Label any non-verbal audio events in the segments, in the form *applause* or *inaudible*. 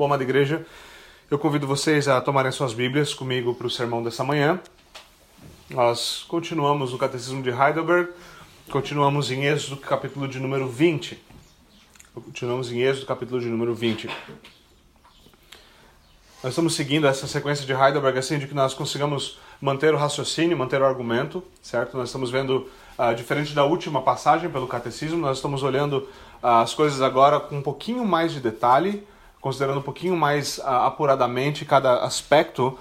Bom, amada igreja, eu convido vocês a tomarem suas Bíblias comigo para o sermão dessa manhã. Nós continuamos no Catecismo de Heidelberg, continuamos em Êxodo, capítulo de número 20. Continuamos em Êxodo, capítulo de número 20. Nós estamos seguindo essa sequência de Heidelberg assim de que nós consigamos manter o raciocínio, manter o argumento, certo? Nós estamos vendo, uh, diferente da última passagem pelo catecismo, nós estamos olhando uh, as coisas agora com um pouquinho mais de detalhe, considerando um pouquinho mais uh, apuradamente cada aspecto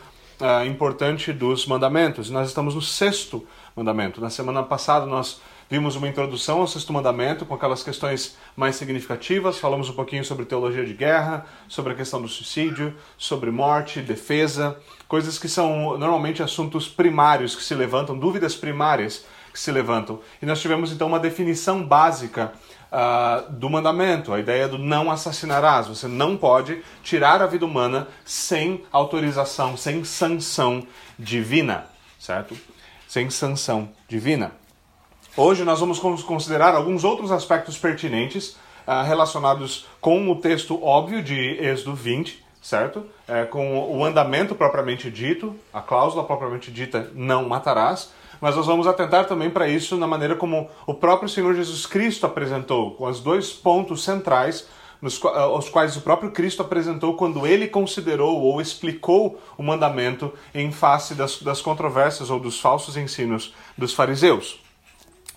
importante dos mandamentos. Nós estamos no sexto mandamento. Na semana passada nós Vimos uma introdução ao sexto mandamento com aquelas questões mais significativas, falamos um pouquinho sobre teologia de guerra, sobre a questão do suicídio, sobre morte, defesa, coisas que são normalmente assuntos primários que se levantam, dúvidas primárias que se levantam. E nós tivemos então uma definição básica uh, do mandamento, a ideia do não assassinarás. Você não pode tirar a vida humana sem autorização, sem sanção divina, certo? Sem sanção divina. Hoje nós vamos considerar alguns outros aspectos pertinentes uh, relacionados com o texto óbvio de Êxodo 20, certo? É, com o andamento propriamente dito, a cláusula propriamente dita, não matarás. Mas nós vamos atentar também para isso na maneira como o próprio Senhor Jesus Cristo apresentou, com os dois pontos centrais nos, uh, os quais o próprio Cristo apresentou quando ele considerou ou explicou o mandamento em face das, das controvérsias ou dos falsos ensinos dos fariseus.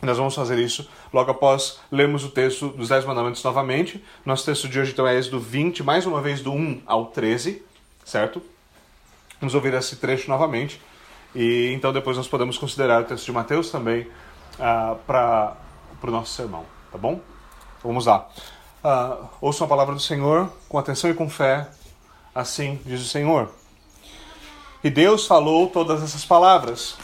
Nós vamos fazer isso logo após lermos o texto dos Dez Mandamentos novamente. Nosso texto de hoje então é do 20, mais uma vez do 1 ao 13, certo? Vamos ouvir esse trecho novamente. E então depois nós podemos considerar o texto de Mateus também uh, para o nosso sermão, tá bom? Vamos lá. Uh, ouçam a palavra do Senhor com atenção e com fé. Assim diz o Senhor. E Deus falou todas essas palavras.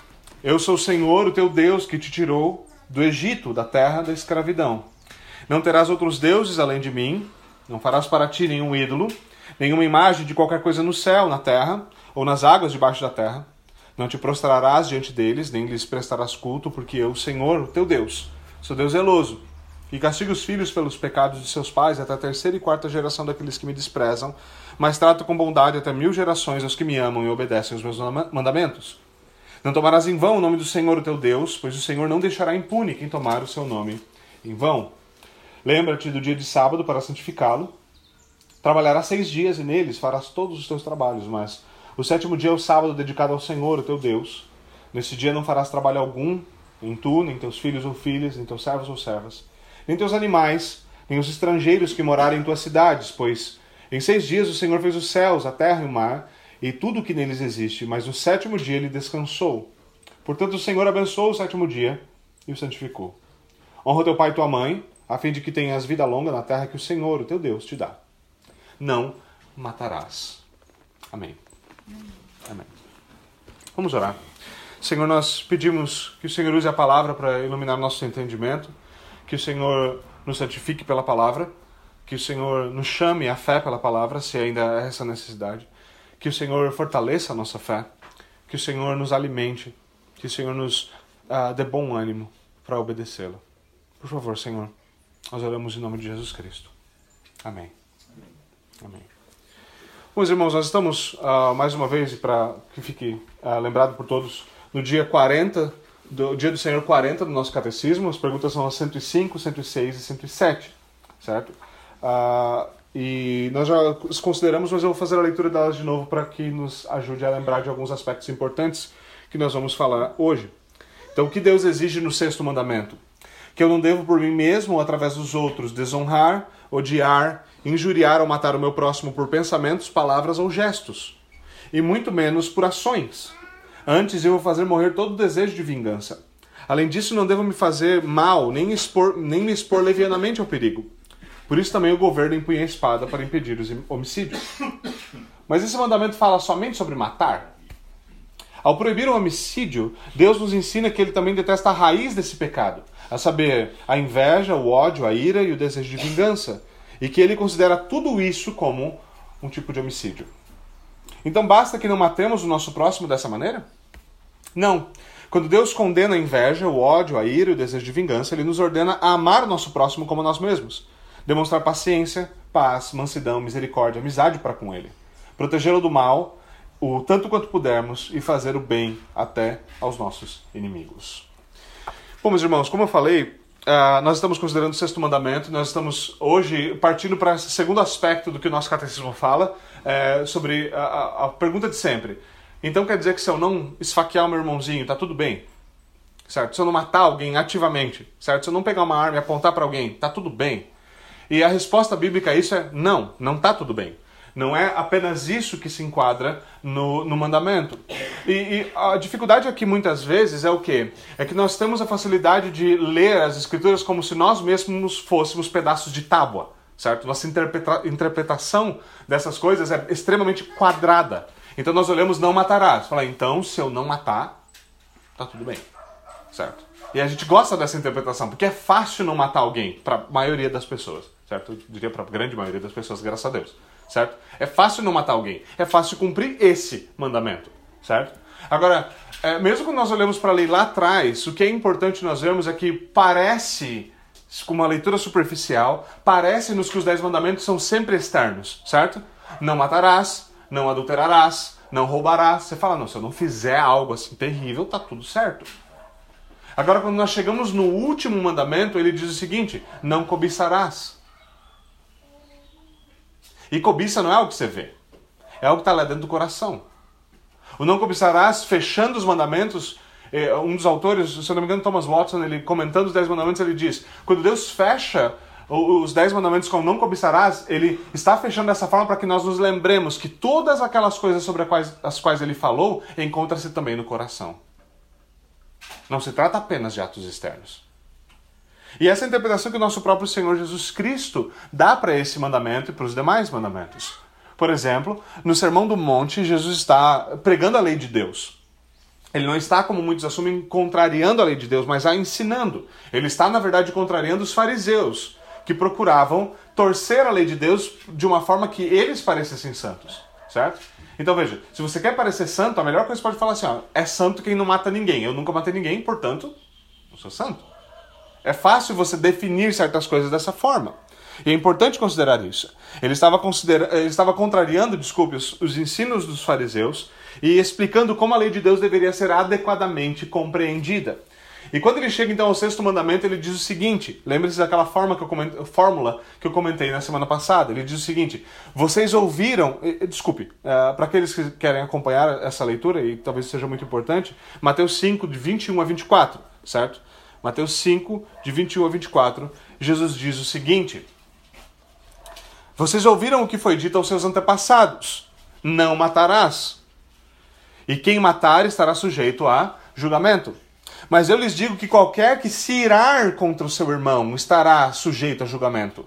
Eu sou o Senhor, o teu Deus, que te tirou do Egito, da terra da escravidão. Não terás outros deuses além de mim, não farás para ti nenhum ídolo, nenhuma imagem de qualquer coisa no céu, na terra, ou nas águas debaixo da terra. Não te prostrarás diante deles, nem lhes prestarás culto, porque eu, Senhor, teu Deus, sou Deus zeloso, e castigo os filhos pelos pecados de seus pais até a terceira e quarta geração daqueles que me desprezam, mas trato com bondade até mil gerações os que me amam e obedecem os meus mandamentos. Não tomarás em vão o nome do Senhor, teu Deus, pois o Senhor não deixará impune quem tomar o seu nome em vão. Lembra-te do dia de sábado para santificá-lo. Trabalharás seis dias e neles farás todos os teus trabalhos, mas o sétimo dia é o sábado dedicado ao Senhor, o teu Deus. Nesse dia não farás trabalho algum, nem tu, nem teus filhos ou filhas, nem teus servos ou servas, nem teus animais, nem os estrangeiros que morarem em tuas cidades, pois em seis dias o Senhor fez os céus, a terra e o mar, e tudo o que neles existe, mas no sétimo dia ele descansou. Portanto, o Senhor abençoou o sétimo dia e o santificou. Honra teu pai e tua mãe, a fim de que tenhas vida longa na terra que o Senhor, o teu Deus, te dá. Não matarás. Amém. Amém. Vamos orar. Senhor, nós pedimos que o Senhor use a palavra para iluminar nosso entendimento, que o Senhor nos santifique pela palavra, que o Senhor nos chame à fé pela palavra, se ainda é essa necessidade que o Senhor fortaleça a nossa fé, que o Senhor nos alimente, que o Senhor nos uh, dê bom ânimo para obedecê-lo. Por favor, Senhor, nós oramos em nome de Jesus Cristo. Amém. Amém. Meus irmãos, nós estamos uh, mais uma vez, para que fique uh, lembrado por todos, no dia 40, do dia do Senhor 40 do nosso catecismo. As perguntas são as 105, 106 e 107, certo? Uh, e nós já as consideramos, mas eu vou fazer a leitura delas de novo para que nos ajude a lembrar de alguns aspectos importantes que nós vamos falar hoje. Então, o que Deus exige no sexto mandamento? Que eu não devo por mim mesmo ou através dos outros desonrar, odiar, injuriar ou matar o meu próximo por pensamentos, palavras ou gestos, e muito menos por ações. Antes eu vou fazer morrer todo o desejo de vingança. Além disso, não devo me fazer mal, nem, expor, nem me expor levianamente ao perigo por isso também o governo empunha a espada para impedir os homicídios. Mas esse mandamento fala somente sobre matar? Ao proibir o homicídio, Deus nos ensina que ele também detesta a raiz desse pecado, a saber, a inveja, o ódio, a ira e o desejo de vingança, e que ele considera tudo isso como um tipo de homicídio. Então basta que não matemos o nosso próximo dessa maneira? Não. Quando Deus condena a inveja, o ódio, a ira e o desejo de vingança, ele nos ordena a amar o nosso próximo como nós mesmos. demonstrar paciência, paz, mansidão, misericórdia, amizade para com ele, protegê-lo do mal, o tanto quanto pudermos e fazer o bem até aos nossos inimigos. Bom, meus irmãos, como eu falei, Uh, nós estamos considerando o sexto mandamento, nós estamos hoje partindo para esse segundo aspecto do que o nosso catecismo fala, é, sobre a, a, a, pergunta de sempre. Então quer dizer que se eu não esfaquear o meu irmãozinho, tá tudo bem? Certo? Se eu não matar alguém ativamente, certo? Se eu não pegar uma arma e apontar para alguém, tá tudo bem? E a resposta bíblica a isso é não, não tá tudo bem. Não é apenas isso que se enquadra no, no mandamento. E, e, a dificuldade aqui muitas vezes é o quê? É que nós temos a facilidade de ler as escrituras como se nós mesmos fôssemos pedaços de tábua, certo? Nossa interpreta interpretação dessas coisas é extremamente quadrada. Então nós olhamos não matarás. Fala, então se eu não matar, tá tudo bem, certo? E a gente gosta dessa interpretação, porque é fácil não matar alguém, para a maioria das pessoas, certo? Eu diria para a grande maioria das pessoas, graças a Deus certo? É fácil não matar alguém, é fácil cumprir esse mandamento, certo? Agora, é, mesmo quando nós olhamos para a lei lá atrás, o que é importante nós vermos é que parece, com uma leitura superficial, parece-nos que os dez mandamentos são sempre externos, certo? Não matarás, não adulterarás, não roubarás. Você fala, não, se eu não fizer algo assim terrível, tá tudo certo. Agora, quando nós chegamos no último mandamento, ele diz o seguinte: não cobiçarás. E cobiça não é algo que você vê, é algo que está lá dentro do coração. O não cobiçarás, fechando os mandamentos, eh, um dos autores, se eu não me engano, Thomas Watson, ele comentando os dez mandamentos, ele diz: quando Deus fecha os dez mandamentos com não cobiçarás, ele está fechando dessa forma para que nós nos lembremos que todas aquelas coisas sobre as quais, as quais ele falou encontram-se também no coração. Não se trata apenas de atos externos. E essa é a interpretação que o nosso próprio Senhor Jesus Cristo dá para esse mandamento e para os demais mandamentos. Por exemplo, no Sermão do Monte, Jesus está pregando a lei de Deus. Ele não está, como muitos assumem, contrariando a lei de Deus, mas a ensinando. Ele está, na verdade, contrariando os fariseus, que procuravam torcer a lei de Deus de uma forma que eles parecessem santos, certo? Então veja, se você quer parecer santo, a melhor coisa que você pode falar assim, ó, é santo quem não mata ninguém. Eu nunca matei ninguém, portanto, não sou santo. É fácil você definir certas coisas dessa forma. E é importante considerar isso. Ele estava, considera... ele estava contrariando, desculpe, os, os ensinos dos fariseus e explicando como a lei de Deus deveria ser adequadamente compreendida. E quando ele chega então ao sexto mandamento, ele diz o seguinte: lembre-se daquela forma que eu fórmula que eu comentei na semana passada. Ele diz o seguinte: vocês ouviram, desculpe, uh, para aqueles que querem acompanhar essa leitura, e talvez seja muito importante, Mateus 5, de 21 a 24, certo? Mateus 5, de 21 a 24, Jesus diz o seguinte: Vocês ouviram o que foi dito aos seus antepassados: Não matarás. E quem matar estará sujeito a julgamento. Mas eu lhes digo que qualquer que se irar contra o seu irmão estará sujeito a julgamento.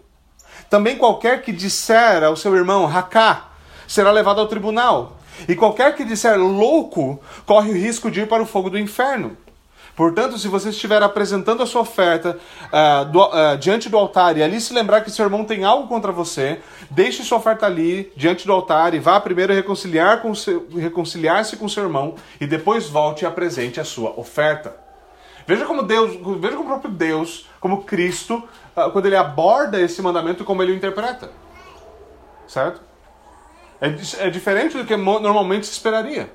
Também qualquer que disser ao seu irmão, Raká, será levado ao tribunal. E qualquer que disser louco corre o risco de ir para o fogo do inferno. Portanto, se você estiver apresentando a sua oferta uh, do, uh, diante do altar e ali se lembrar que seu irmão tem algo contra você, deixe sua oferta ali diante do altar e vá primeiro reconciliar com seu, reconciliar-se com seu irmão e depois volte e apresente a sua oferta. Veja como Deus, veja como o próprio Deus, como Cristo, uh, quando ele aborda esse mandamento, como ele o interpreta. Certo? É, é diferente do que normalmente se esperaria.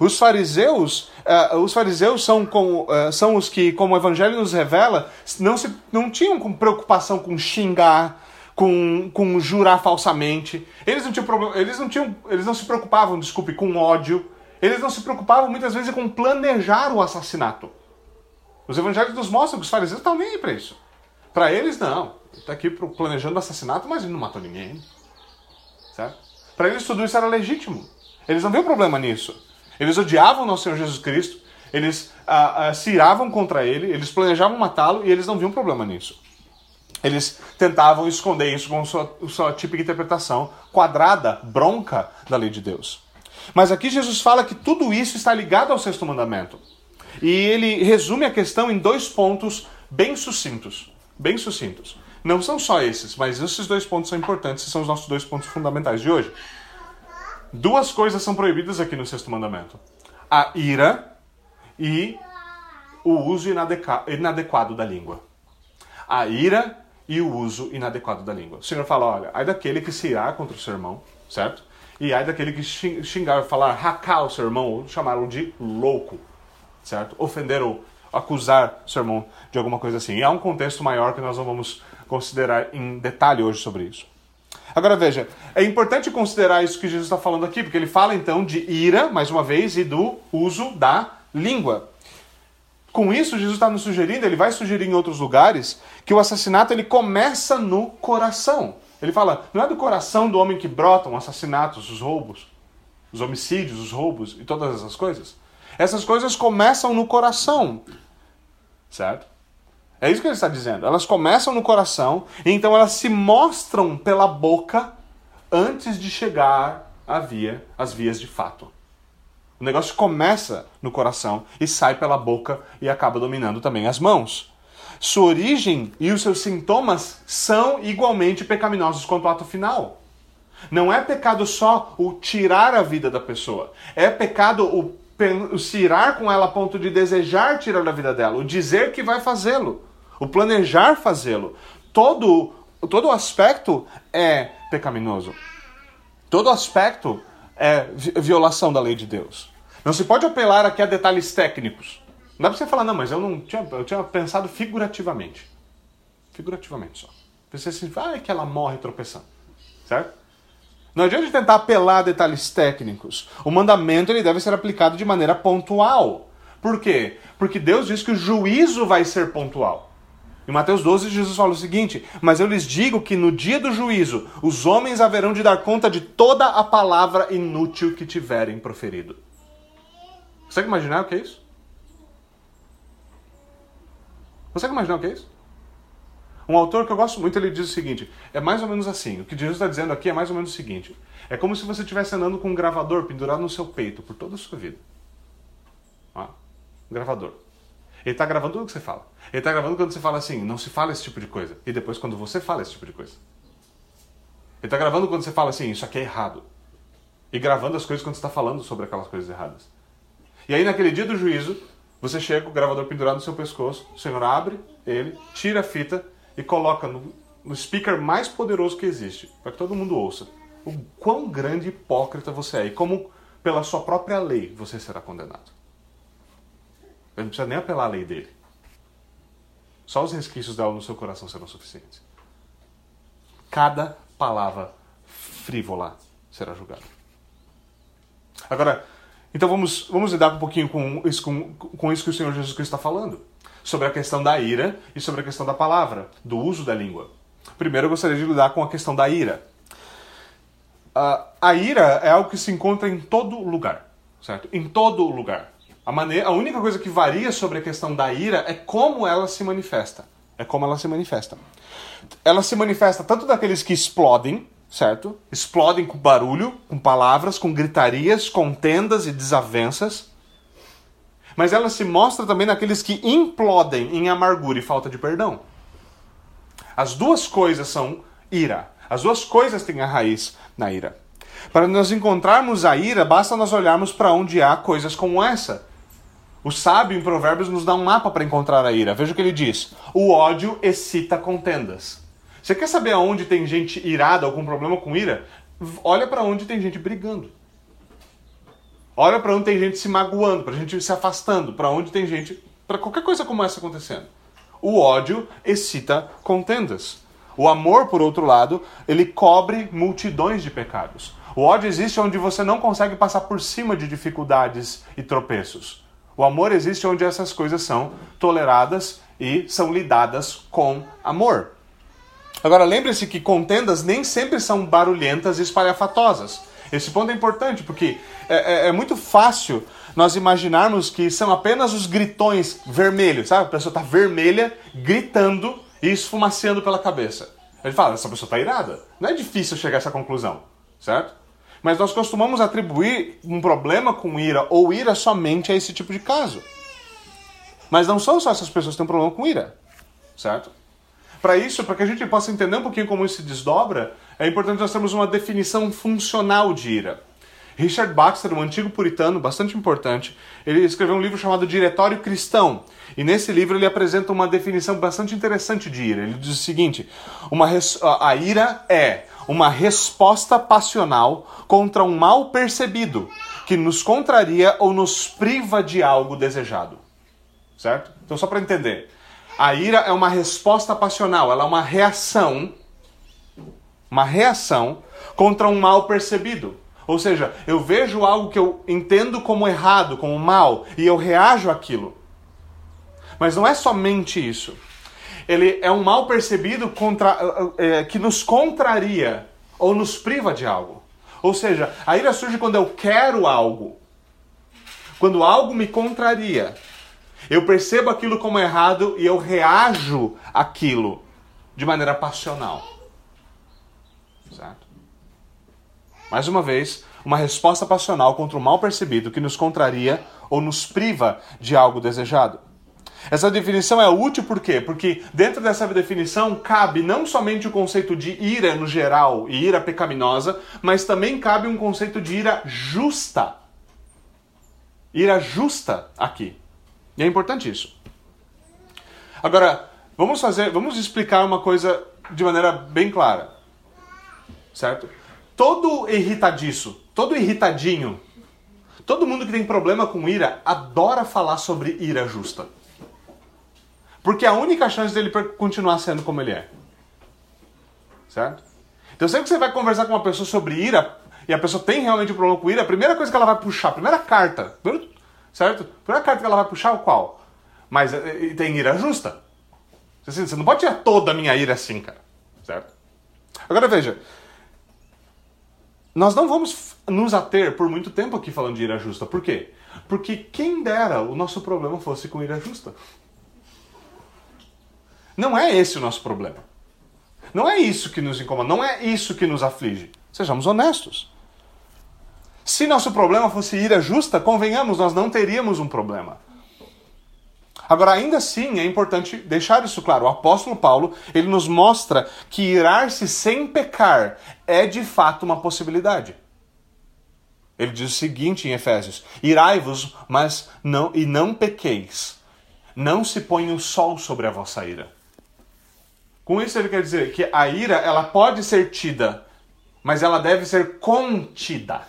Os fariseus, uh, os fariseus são, com, uh, são os que, como o Evangelho nos revela, não, se, não tinham preocupação com xingar, com, com jurar falsamente. Eles não, tinham, eles, não tinham, eles não se preocupavam, desculpe, com ódio. Eles não se preocupavam muitas vezes com planejar o assassinato. Os evangelhos nos mostram que os fariseus estão nem aí para isso. Para eles, não. Está aqui planejando assassinato, mas ele não matou ninguém. Certo? Para eles tudo isso era legítimo. Eles não viam problema nisso. Eles odiavam nosso Senhor Jesus Cristo, eles ah, ah, se iravam contra ele, eles planejavam matá-lo e eles não viam problema nisso. Eles tentavam esconder isso com sua, sua típica interpretação quadrada, bronca da lei de Deus. Mas aqui Jesus fala que tudo isso está ligado ao sexto mandamento. E ele resume a questão em dois pontos bem sucintos. Bem sucintos. Não são só esses, mas esses dois pontos são importantes e são os nossos dois pontos fundamentais de hoje. Duas coisas são proibidas aqui no sexto mandamento: a ira e o uso inadequado da língua. A ira e o uso inadequado da língua. O Senhor fala, olha, ai daquele que se irá contra o seu irmão, certo? E ai daquele que xingar, falar, racar o seu irmão, ou chamá-lo de louco, certo? Ofender ou acusar o seu irmão de alguma coisa assim. E há um contexto maior que nós não vamos considerar em detalhe hoje sobre isso. Agora veja, é importante considerar isso que Jesus está falando aqui, porque ele fala então de ira, mais uma vez, e do uso da língua. Com isso, Jesus está nos sugerindo, ele vai sugerir em outros lugares, que o assassinato ele começa no coração. Ele fala, não é do coração do homem que brotam assassinatos, os roubos, os homicídios, os roubos e todas essas coisas. Essas coisas começam no coração, certo? É isso que ele está dizendo. Elas começam no coração, e então elas se mostram pela boca antes de chegar à via, às vias de fato. O negócio começa no coração e sai pela boca e acaba dominando também as mãos. Sua origem e os seus sintomas são igualmente pecaminosos quanto ao ato final. Não é pecado só o tirar a vida da pessoa, é pecado o, o se irar com ela a ponto de desejar tirar a vida dela, o dizer que vai fazê-lo, o planejar fazê-lo. Todo, todo aspecto é pecaminoso. Todo aspecto é violação da lei de Deus. Não se pode apelar aqui a detalhes técnicos. Não dá pra você falar, não, mas eu não tinha, eu tinha pensado figurativamente. Figurativamente só. Pensei assim, ah, é que ela morre tropeçando. Certo? Não adianta tentar apelar a detalhes técnicos. O mandamento ele deve ser aplicado de maneira pontual. Por quê? Porque Deus diz que o juízo vai ser pontual. Em Mateus 12, Jesus fala o seguinte: Mas eu lhes digo que no dia do juízo os homens haverão de dar conta de toda a palavra inútil que tiverem proferido. Consegue imaginar o que é isso? Consegue imaginar o que é isso? Um autor que eu gosto muito, ele diz o seguinte: é mais ou menos assim. O que Jesus está dizendo aqui é mais ou menos o seguinte: é como se você estivesse andando com um gravador pendurado no seu peito por toda a sua vida. Ah, um gravador. Ele está gravando tudo que você fala. Ele está gravando quando você fala assim, não se fala esse tipo de coisa. E depois quando você fala esse tipo de coisa. Ele está gravando quando você fala assim, isso aqui é errado. E gravando as coisas quando você está falando sobre aquelas coisas erradas. E aí, naquele dia do juízo, você chega com o gravador pendurado no seu pescoço, o Senhor abre ele, tira a fita e coloca no, no speaker mais poderoso que existe, para que todo mundo ouça. O quão grande hipócrita você é e como, pela sua própria lei, você será condenado. Ele não precisa nem apelar à lei dele. Só os resquícios dela no seu coração serão suficientes. Cada palavra frívola será julgada. Agora, então vamos, vamos lidar um pouquinho com isso, com, com isso que o Senhor Jesus Cristo está falando. Sobre a questão da ira e sobre a questão da palavra, do uso da língua. Primeiro eu gostaria de lidar com a questão da ira. Uh, a ira é algo que se encontra em todo lugar, certo? Em todo lugar. A, maneira, a única coisa que varia sobre a questão da ira é como ela se manifesta. É como ela se manifesta. Ela se manifesta tanto daqueles que explodem, certo? Explodem com barulho, com palavras, com gritarias, contendas e desavenças. Mas ela se mostra também naqueles que implodem em amargura e falta de perdão. As duas coisas são ira. As duas coisas têm a raiz na ira. Para nós encontrarmos a ira, basta nós olharmos para onde há coisas como essa. O sábio em Provérbios nos dá um mapa para encontrar a ira. Veja o que ele diz: O ódio excita contendas. Você quer saber aonde tem gente irada com problema com ira? Olha para onde tem gente brigando. Olha para onde tem gente se magoando, para gente se afastando, para onde tem gente, para qualquer coisa como essa acontecendo. O ódio excita contendas. O amor, por outro lado, ele cobre multidões de pecados. O ódio existe onde você não consegue passar por cima de dificuldades e tropeços. O amor existe onde essas coisas são toleradas e são lidadas com amor. Agora, lembre-se que contendas nem sempre são barulhentas e espalhafatosas. Esse ponto é importante porque é, é, é muito fácil nós imaginarmos que são apenas os gritões vermelhos, sabe? A pessoa está vermelha, gritando e esfumaceando pela cabeça. Ele fala, essa pessoa está irada. Não é difícil chegar a essa conclusão, certo? Mas nós costumamos atribuir um problema com ira ou ira somente a esse tipo de caso. Mas não são só essas pessoas que têm problema com ira, certo? Para isso, para que a gente possa entender um pouquinho como isso se desdobra, é importante nós termos uma definição funcional de ira. Richard Baxter, um antigo puritano bastante importante, ele escreveu um livro chamado Diretório Cristão. E nesse livro ele apresenta uma definição bastante interessante de ira. Ele diz o seguinte: uma a ira é uma resposta passional contra um mal percebido que nos contraria ou nos priva de algo desejado. Certo? Então, só para entender: a ira é uma resposta passional, ela é uma reação, uma reação contra um mal percebido. Ou seja, eu vejo algo que eu entendo como errado, como mal, e eu reajo àquilo. Mas não é somente isso. Ele é um mal percebido contra, é, que nos contraria ou nos priva de algo. Ou seja, a ira surge quando eu quero algo. Quando algo me contraria. Eu percebo aquilo como errado e eu reajo aquilo de maneira passional. Certo? Mais uma vez, uma resposta passional contra o mal percebido que nos contraria ou nos priva de algo desejado. Essa definição é útil por quê? Porque dentro dessa definição cabe não somente o conceito de ira no geral e ira pecaminosa, mas também cabe um conceito de ira justa. Ira justa aqui. E é importante isso. Agora, vamos fazer, vamos explicar uma coisa de maneira bem clara. Certo? Todo irritadiço, todo irritadinho, todo mundo que tem problema com ira adora falar sobre ira justa. Porque é a única chance dele continuar sendo como ele é. Certo? Então sempre que você vai conversar com uma pessoa sobre ira, e a pessoa tem realmente um problema com ira, a primeira coisa que ela vai puxar, a primeira carta, certo? A primeira carta que ela vai puxar é qual? Mas eh, tem ira justa. Você não pode tirar toda a minha ira assim, cara. Certo? Agora veja. Nós não vamos nos ater por muito tempo aqui falando de ira justa. Por quê? Porque quem dera o nosso problema fosse com ira justa. Não é esse o nosso problema. Não é isso que nos incomoda, não é isso que nos aflige. Sejamos honestos. Se nosso problema fosse ira justa, convenhamos, nós não teríamos um problema. Agora, ainda assim, é importante deixar isso claro. O apóstolo Paulo, ele nos mostra que irar-se sem pecar é de fato uma possibilidade. Ele diz o seguinte em Efésios: Irai-vos, mas não e não pequeis. Não se ponha o sol sobre a vossa ira. Com isso ele quer dizer que a ira ela pode ser tida, mas ela deve ser contida.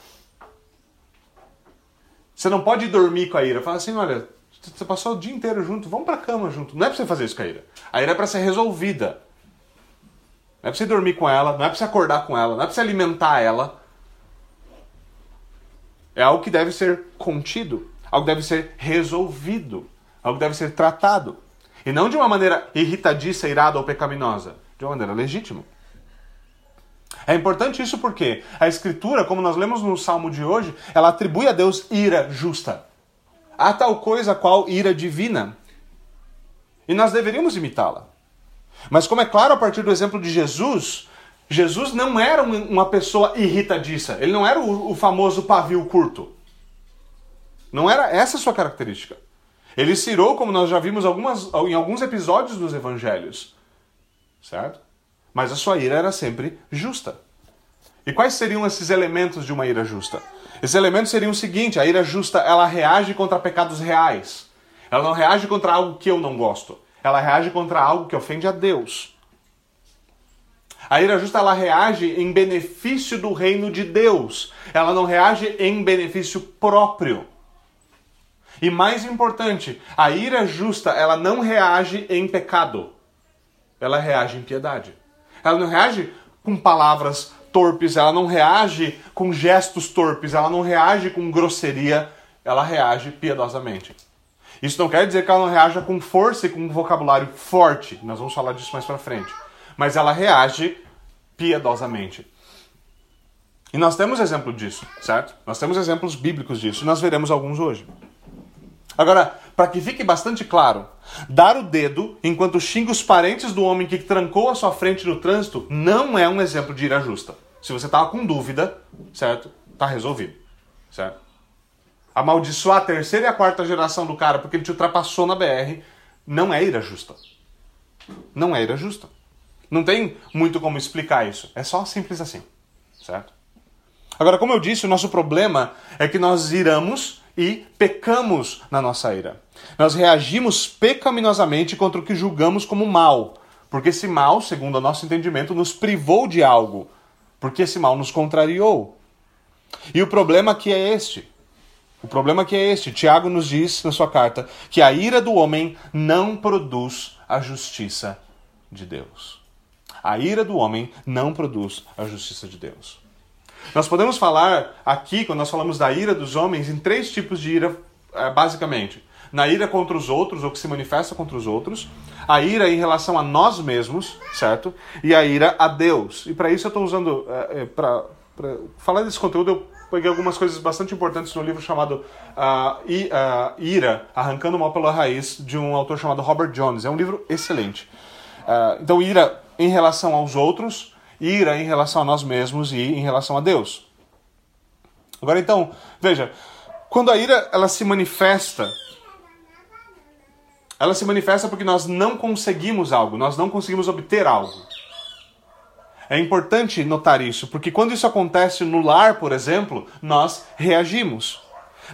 Você não pode dormir com a ira. Fala assim, olha, você passou o dia inteiro junto, vamos pra cama junto. Não é pra você fazer isso com a ira. A ira é pra ser resolvida. Não é pra você dormir com ela, não é pra você acordar com ela, não é pra você alimentar ela. É algo que deve ser contido, algo que deve ser resolvido, algo que deve ser tratado. E não de uma maneira irritadiça, irada ou pecaminosa, de uma maneira legítima. É importante isso porque a Escritura, como nós lemos no Salmo de hoje, ela atribui a Deus ira justa. Há tal coisa qual ira divina. E nós deveríamos imitá-la. Mas, como é claro a partir do exemplo de Jesus, Jesus não era uma pessoa irritadiça. Ele não era o, famoso pavio curto. Não era essa a sua característica. Ele se irou, como nós já vimos algumas, em alguns episódios dos evangelhos. Certo? Mas a sua ira era sempre justa. E quais seriam esses elementos de uma ira justa? Esses elementos seriam o seguinte: a ira justa ela reage contra pecados reais. Ela não reage contra algo que eu não gosto. Ela reage contra algo que ofende a Deus. A ira justa ela reage em benefício do reino de Deus. Ela não reage em benefício próprio. E mais importante, a ira justa, ela não reage em pecado. Ela reage em piedade. Ela não reage com palavras torpes, ela não reage com gestos torpes, ela não reage com grosseria, ela reage piedosamente. Isso não quer dizer que ela não reaja com força e com um vocabulário forte. Nós vamos falar disso mais para frente. Mas ela reage piedosamente. E nós temos exemplo disso, certo? Nós temos exemplos bíblicos disso. E nós veremos alguns hoje. Agora, para que fique bastante claro, dar o dedo enquanto xinga os parentes do homem que trancou a sua frente no trânsito não é um exemplo de ira justa. Se você estava com dúvida, certo? Tá resolvido, certo? Amaldiçoar a terceira e a quarta geração do cara porque ele te ultrapassou na BR não é ira justa. Não é ira justa. Não tem muito como explicar isso. É só simples assim, certo? Agora, como eu disse, o nosso problema é que nós iramos e pecamos na nossa ira. Nós reagimos pecaminosamente contra o que julgamos como mal, porque esse mal, segundo o nosso entendimento, nos privou de algo, porque esse mal nos contrariou. E o problema aqui é este. O problema aqui é este. Tiago nos diz na sua carta que a ira do homem não produz a justiça de Deus. A ira do homem não produz a justiça de Deus. Nós podemos falar aqui, quando nós falamos da ira dos homens, em três tipos de ira, eh, basicamente. Na ira contra os outros, ou que se manifesta contra os outros. A ira em relação a nós mesmos, certo? E a ira a Deus. E para isso eu estou usando, é, eh, eh, para falar desse conteúdo, eu peguei algumas coisas bastante importantes no livro chamado uh, I, uh, Ira, Arrancando o Mal pela Raiz, de um autor chamado Robert Jones. É um livro excelente. Uh, então, ira em relação aos outros, ira em relação a nós mesmos e em relação a Deus. Agora então, veja, quando a ira ela se manifesta, ela se manifesta porque nós não conseguimos algo, nós não conseguimos obter algo. É importante notar isso, porque quando isso acontece no lar, por exemplo, nós reagimos.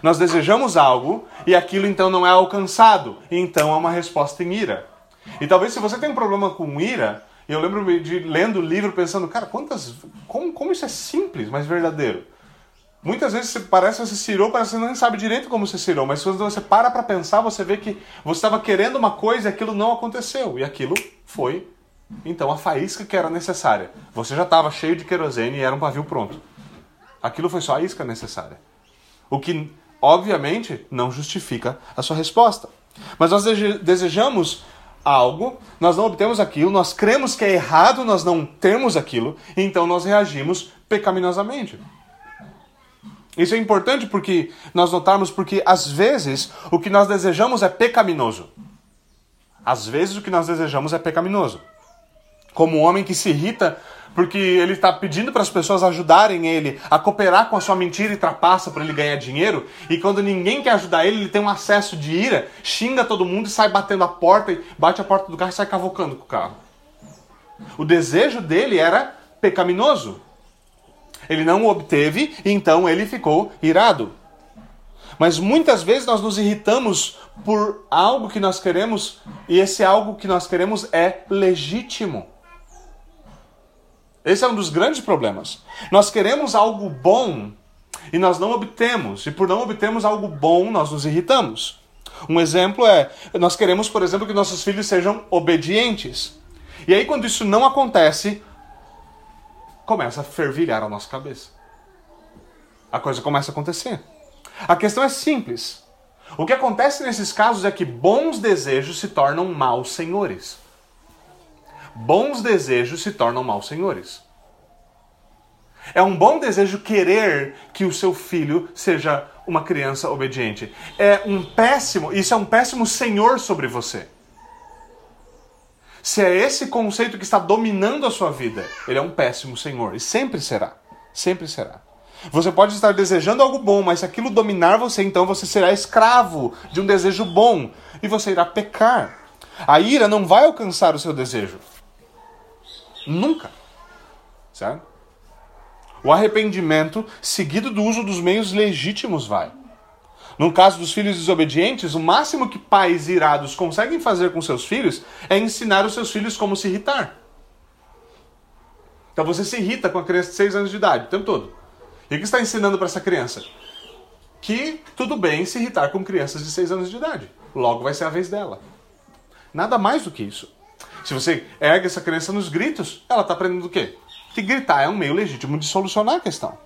Nós desejamos algo e aquilo então não é alcançado, e então há uma resposta em ira. E talvez se você tem um problema com ira, eu lembro de lendo o livro pensando, cara, quantas. Como, como isso é simples, mas verdadeiro. Muitas vezes você parece que você cirou, parece que você não sabe direito como você cirou, mas quando você para para pensar, você vê que você estava querendo uma coisa e aquilo não aconteceu. E aquilo foi, então, a faísca que era necessária. Você já estava cheio de querosene e era um pavio pronto. Aquilo foi só a isca necessária. O que, obviamente, não justifica a sua resposta. Mas nós desejamos algo, nós não obtemos aquilo, nós cremos que é errado nós não termos aquilo, então nós reagimos pecaminosamente. Isso é importante porque nós notarmos porque às vezes o que nós desejamos é pecaminoso. Às vezes o que nós desejamos é pecaminoso. Como um homem que se irrita porque ele está pedindo para as pessoas ajudarem ele a cooperar com a sua mentira e trapaça para ele ganhar dinheiro, e quando ninguém quer ajudar ele, ele tem um acesso de ira, xinga todo mundo e sai batendo a porta, e bate a porta do carro e sai cavocando com o carro. O desejo dele era pecaminoso. Ele não o obteve, então ele ficou irado. Mas muitas vezes nós nos irritamos por algo que nós queremos, e esse algo que nós queremos é legítimo. Esse é um dos grandes problemas. Nós queremos algo bom e nós não obtemos, e por não obtermos algo bom, nós nos irritamos. Um exemplo é: nós queremos, por exemplo, que nossos filhos sejam obedientes. E aí, quando isso não acontece, começa a fervilhar a nossa cabeça. A coisa começa a acontecer. A questão é simples. O que acontece nesses casos é que bons desejos se tornam maus senhores bons desejos se tornam maus senhores. É um bom desejo querer que o seu filho seja uma criança obediente. É um péssimo, isso é um péssimo senhor sobre você. Se é esse conceito que está dominando a sua vida, ele é um péssimo senhor e sempre será. Sempre será. Você pode estar desejando algo bom, mas se aquilo dominar você, então você será escravo de um desejo bom e você irá pecar. A ira não vai alcançar o seu desejo. Nunca. Certo? O arrependimento, seguido do uso dos meios legítimos, vai. No caso dos filhos desobedientes, o máximo que pais irados conseguem fazer com seus filhos é ensinar os seus filhos como se irritar. Então você se irrita com a criança de 6 anos de idade o tempo todo. E o que está ensinando para essa criança? Que tudo bem se irritar com crianças de 6 anos de idade. Logo vai ser a vez dela. Nada mais do que isso. Se você ergue essa criança nos gritos, ela está aprendendo o quê? Que gritar é um meio legítimo de solucionar a questão.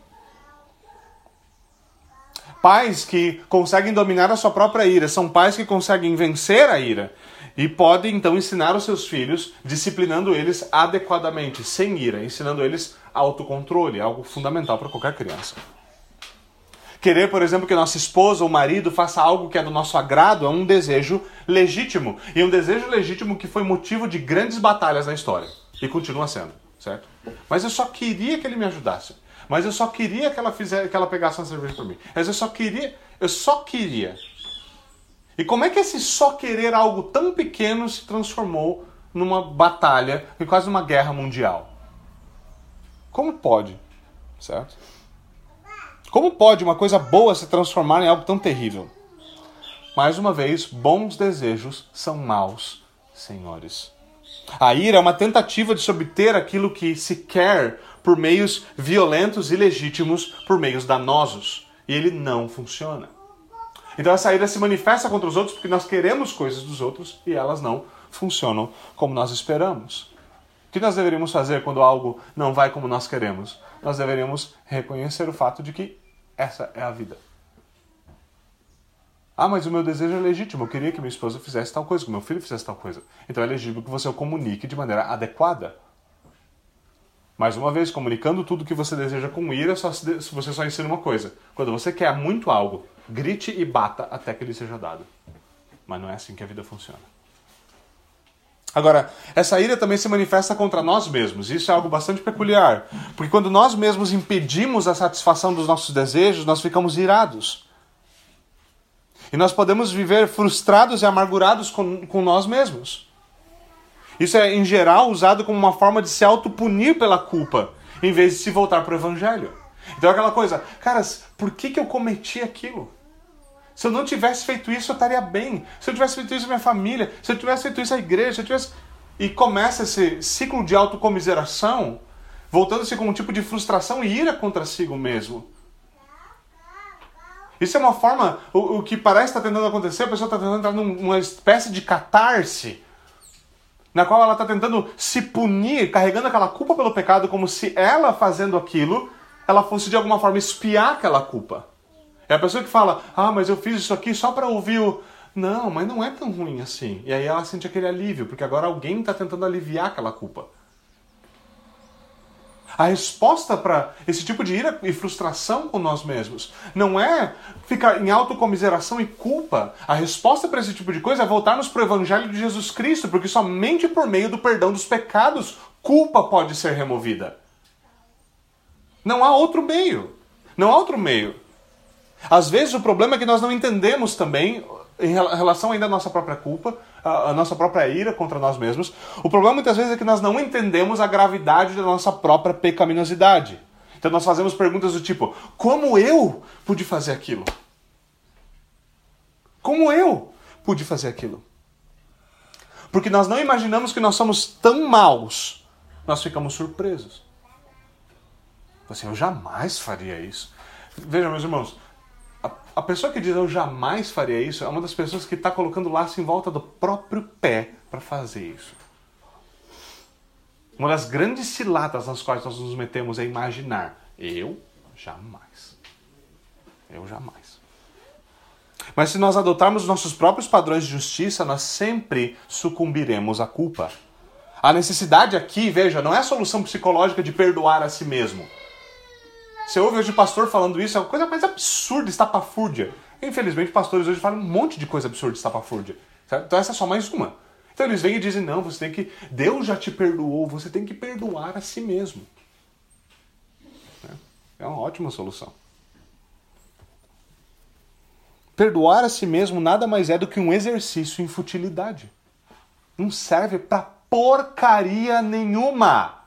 Pais que conseguem dominar a sua própria ira são pais que conseguem vencer a ira e podem então ensinar os seus filhos, disciplinando eles adequadamente, sem ira, ensinando eles autocontrole, algo fundamental para qualquer criança. Querer, por exemplo, que nossa esposa ou marido faça algo que é do nosso agrado é um desejo legítimo. E um desejo legítimo que foi motivo de grandes batalhas na história. E continua sendo, certo? Mas eu só queria que ele me ajudasse. Mas eu só queria que ela fizesse, que ela pegasse uma cerveja para mim. Mas eu só queria, eu só queria. E como é que esse só querer algo tão pequeno se transformou numa batalha e quase uma guerra mundial? Como pode, certo? Como pode uma coisa boa se transformar em algo tão terrível? Mais uma vez, bons desejos são maus, senhores. A ira é uma tentativa de se obter aquilo que se quer por meios violentos e legítimos, por meios danosos. E ele não funciona. Então essa ira se manifesta contra os outros porque nós queremos coisas dos outros e elas não funcionam como nós esperamos. O que nós deveríamos fazer quando algo não vai como nós queremos? Nós deveríamos reconhecer o fato de que essa é a vida. Ah, mas o meu desejo é legítimo. Eu queria que minha esposa fizesse tal coisa, que meu filho fizesse tal coisa. Então é legítimo que você o comunique de maneira adequada. Mais uma vez, comunicando tudo que você deseja com ira, só se você só ensina uma coisa. Quando você quer muito algo, grite e bata até que ele seja dado. Mas não é assim que a vida funciona. Agora, essa ira também se manifesta contra nós mesmos. Isso é algo bastante peculiar. Porque quando nós mesmos impedimos a satisfação dos nossos desejos, nós ficamos irados. E nós podemos viver frustrados e amargurados com, com nós mesmos. Isso é, em geral, usado como uma forma de se autopunir pela culpa, em vez de se voltar para o Evangelho. Então, aquela coisa, caras, por que, que eu cometi aquilo? Se eu não tivesse feito isso, eu estaria bem. Se eu tivesse feito isso, minha família. Se eu tivesse feito isso, a igreja. Se eu tivesse... E começa esse ciclo de autocomiseração, voltando-se com um tipo de frustração e ira contra si mesmo. Isso é uma forma, o, o que parece estar tentando acontecer, a pessoa está tentando entrar numa espécie de catarse, na qual ela está tentando se punir, carregando aquela culpa pelo pecado, como se ela fazendo aquilo, ela fosse de alguma forma espiar aquela culpa. É a pessoa que fala, ah, mas eu fiz isso aqui só para ouvir o. Não, mas não é tão ruim assim. E aí ela sente aquele alívio, porque agora alguém está tentando aliviar aquela culpa. A resposta para esse tipo de ira e frustração com nós mesmos não é ficar em autocomiseração e culpa. A resposta para esse tipo de coisa é voltarmos para o Evangelho de Jesus Cristo, porque somente por meio do perdão dos pecados culpa pode ser removida. Não há outro meio. Não há outro meio. Às vezes o problema é que nós não entendemos também, em relação ainda à nossa própria culpa, a, nossa própria ira contra nós mesmos. O problema muitas vezes é que nós não entendemos a gravidade da nossa própria pecaminosidade. Então nós fazemos perguntas do tipo: como eu pude fazer aquilo? Como eu pude fazer aquilo? Porque nós não imaginamos que nós somos tão maus, nós ficamos surpresos. Assim, eu jamais faria isso. Vejam, meus irmãos, a pessoa que diz eu jamais faria isso é uma das pessoas que está colocando laço em volta do próprio pé para fazer isso. Uma das grandes ciladas nas quais nós nos metemos é imaginar. Eu jamais. Eu jamais. Mas se nós adotarmos nossos próprios padrões de justiça, nós sempre sucumbiremos à culpa. A necessidade aqui, veja, não é a solução psicológica de perdoar a si mesmo. Você ouve hoje pastor falando isso, é a coisa mais absurda, estapafúrdia. Infelizmente, pastores hoje falam um monte de coisa absurda, estapafúrdia. Certo? Então essa é só mais uma. Então eles vêm e dizem, não, você tem que. Deus já te perdoou, você tem que perdoar a si mesmo. É uma ótima solução. Perdoar a si mesmo nada mais é do que um exercício em futilidade. Não serve para porcaria nenhuma.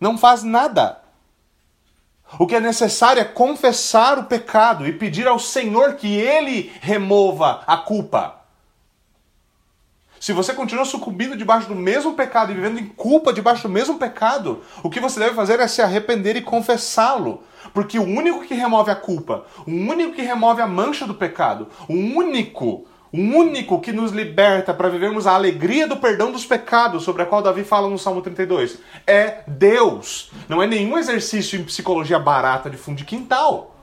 Não faz nada. O que é necessário é confessar o pecado e pedir ao Senhor que Ele remova a culpa. Se você continua sucumbindo debaixo do mesmo pecado e vivendo em culpa debaixo do mesmo pecado, o que você deve fazer é se arrepender e confessá-lo. Porque o único que remove a culpa, o único que remove a mancha do pecado, o único o único que nos liberta para vivermos a alegria do perdão dos pecados, sobre a qual Davi fala no Salmo 32, é Deus. Não é nenhum exercício em psicologia barata de fundo de quintal.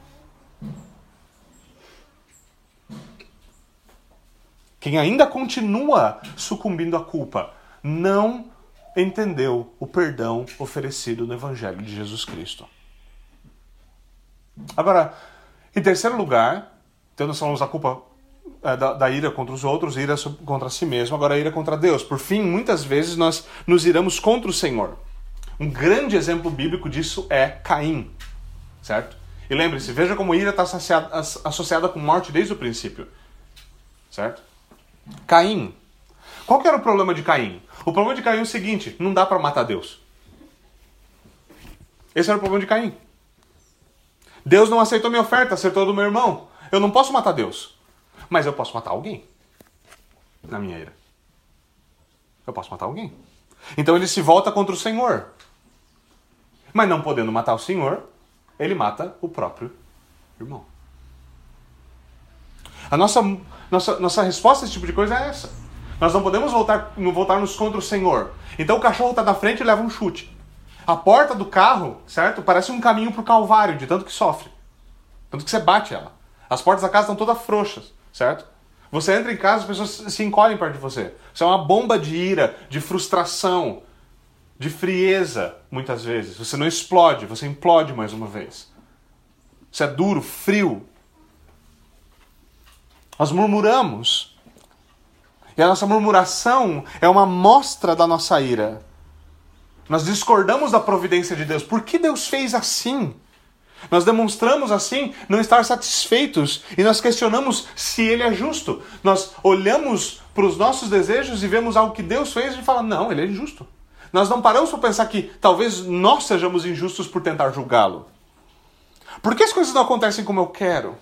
Quem ainda continua sucumbindo à culpa não entendeu o perdão oferecido no Evangelho de Jesus Cristo. Agora, em terceiro lugar, então nós falamos a culpa é, da, da, ira contra os outros, ira contra si mesmo, agora ira contra Deus. Por fim, muitas vezes nós nos iramos contra o Senhor. Um grande exemplo bíblico disso é Caim, certo? E lembre-se, veja como ira está associada, associada com morte desde o princípio, certo? Caim. Qual que era o problema de Caim? O problema de Caim é o seguinte: não dá para matar Deus. Esse era o problema de Caim. Deus não aceitou minha oferta, acertou do meu irmão. Eu não posso matar Deus. Mas eu posso matar alguém. Na minha ira. Eu posso matar alguém. Então ele se volta contra o Senhor. Mas não podendo matar o Senhor, ele mata o próprio irmão. A nossa, nossa, nossa resposta a esse tipo de coisa é essa. Nós não podemos voltar, voltarmos contra o Senhor. Então o cachorro está na frente e leva um chute. A porta do carro, certo? Parece um caminho para o calvário, de tanto que sofre. Tanto que você bate ela. As portas da casa estão todas frouxas, certo? Você entra em casa, as pessoas se encolhem perto de você. Você é uma bomba de ira, de frustração, de frieza, muitas vezes. Você não explode, você implode mais uma vez. Você é duro, frio. Nós murmuramos. E a nossa murmuração é uma mostra da nossa ira. Nós discordamos da providência de Deus. Por que Deus fez assim? Nós demonstramos assim não estar satisfeitos e nós questionamos se ele é justo. Nós olhamos para os nossos desejos e vemos algo que Deus fez e fala: não, ele é injusto. Nós não paramos para pensar que talvez nós sejamos injustos por tentar julgá-lo. Por que as coisas não acontecem como eu quero?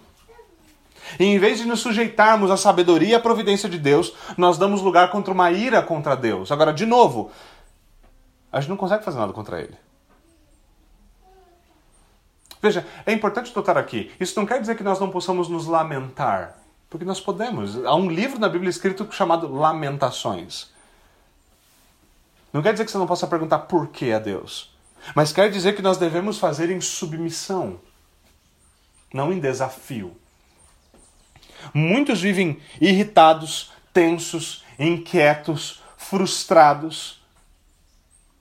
E em vez de nos sujeitarmos à sabedoria e à providência de Deus, nós damos lugar contra uma ira contra Deus. Agora, de novo, a gente não consegue fazer nada contra ele. Veja, é importante notar aqui, isso não quer dizer que nós não possamos nos lamentar, porque nós podemos. Há um livro na Bíblia escrito chamado Lamentações. Não quer dizer que você não possa perguntar por que a Deus, mas quer dizer que nós devemos fazer em submissão, não em desafio. Muitos vivem irritados, tensos, inquietos, frustrados,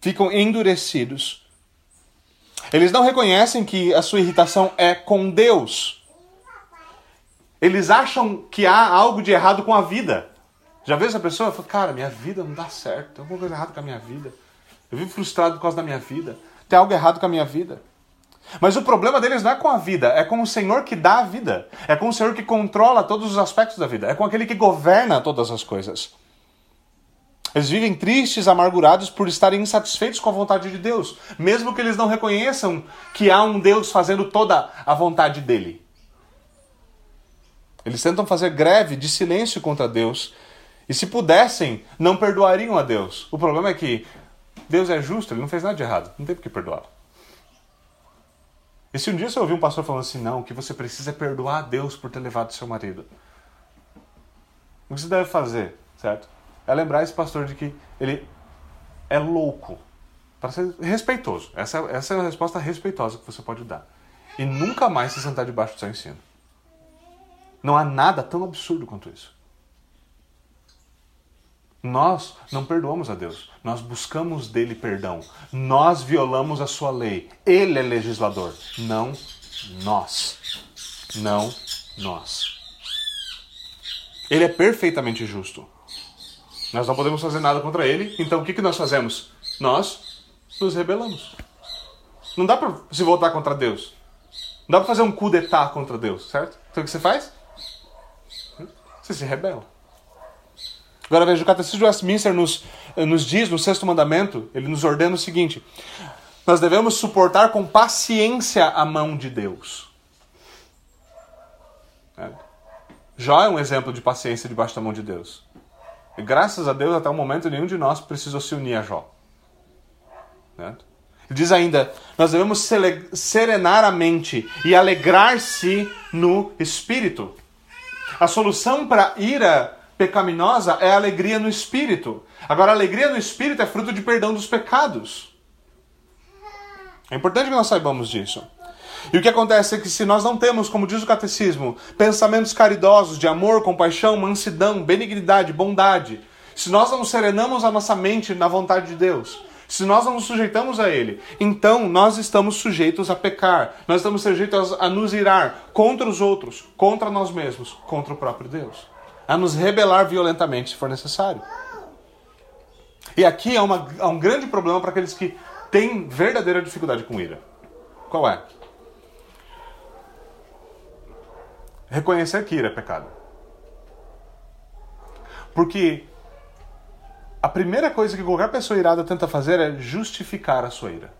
ficam endurecidos eles não reconhecem que a sua irritação é com Deus. Eles acham que há algo de errado com a vida. Já viu essa pessoa? Fala, cara, minha vida não dá certo. Tem alguma coisa errada com a minha vida. Eu vivo frustrado por causa da minha vida. Tem algo errado com a minha vida. Mas o problema deles não é com a vida, é com o Senhor que dá a vida. É com o Senhor que controla todos os aspectos da vida. É com aquele que governa todas as coisas. Eles vivem tristes, amargurados por estarem insatisfeitos com a vontade de Deus, mesmo que eles não reconheçam que há um Deus fazendo toda a vontade dele. Eles tentam fazer greve de silêncio contra Deus e, se pudessem, não perdoariam a Deus. O problema é que Deus é justo, ele não fez nada de errado, não tem por que perdoá-lo. E se um dia você ouvir um pastor falando assim, não, o que você precisa é perdoar a Deus por ter levado seu marido. O que você deve fazer, certo? É lembrar esse pastor de que ele é louco. Para ser respeitoso. Essa, essa é a resposta respeitosa que você pode dar. E nunca mais se sentar debaixo do seu ensino. Não há nada tão absurdo quanto isso. Nós não perdoamos a Deus, nós buscamos dele perdão. Nós violamos a sua lei. Ele é legislador, não nós. Não nós. Ele é perfeitamente justo. Nós não podemos fazer nada contra ele, então o que, que nós fazemos? Nós nos rebelamos. Não dá para se voltar contra Deus. Não dá para fazer um coup d'etat contra Deus, certo? Então o que você faz? Você se rebela. Agora veja, o Catecismo de Westminster nos, nos diz, no sexto mandamento, ele nos ordena o seguinte: nós devemos suportar com paciência a mão de Deus. É. Jó é um exemplo de paciência debaixo da mão de Deus. E graças a Deus, até o momento, nenhum de nós precisou se unir a Jó. Certo? Ele diz ainda: nós devemos serenar a mente e alegrar-se no espírito. A solução para a ira pecaminosa é a alegria no espírito. Agora, a alegria no espírito é fruto de perdão dos pecados. É importante que nós saibamos disso. E o que acontece é que se nós não temos, como diz o catecismo, pensamentos caridosos de amor, compaixão, mansidão, benignidade, bondade, se nós não serenamos a nossa mente na vontade de Deus, se nós não nos sujeitamos a Ele, então nós estamos sujeitos a pecar, nós estamos sujeitos a nos irar contra os outros, contra nós mesmos, contra o próprio Deus, a nos rebelar violentamente se for necessário. E aqui há, uma, há um grande problema para aqueles que têm verdadeira dificuldade com ira. Qual é? Reconhecer que ira é pecado. Porque a primeira coisa que qualquer pessoa irada tenta fazer é justificar a sua ira.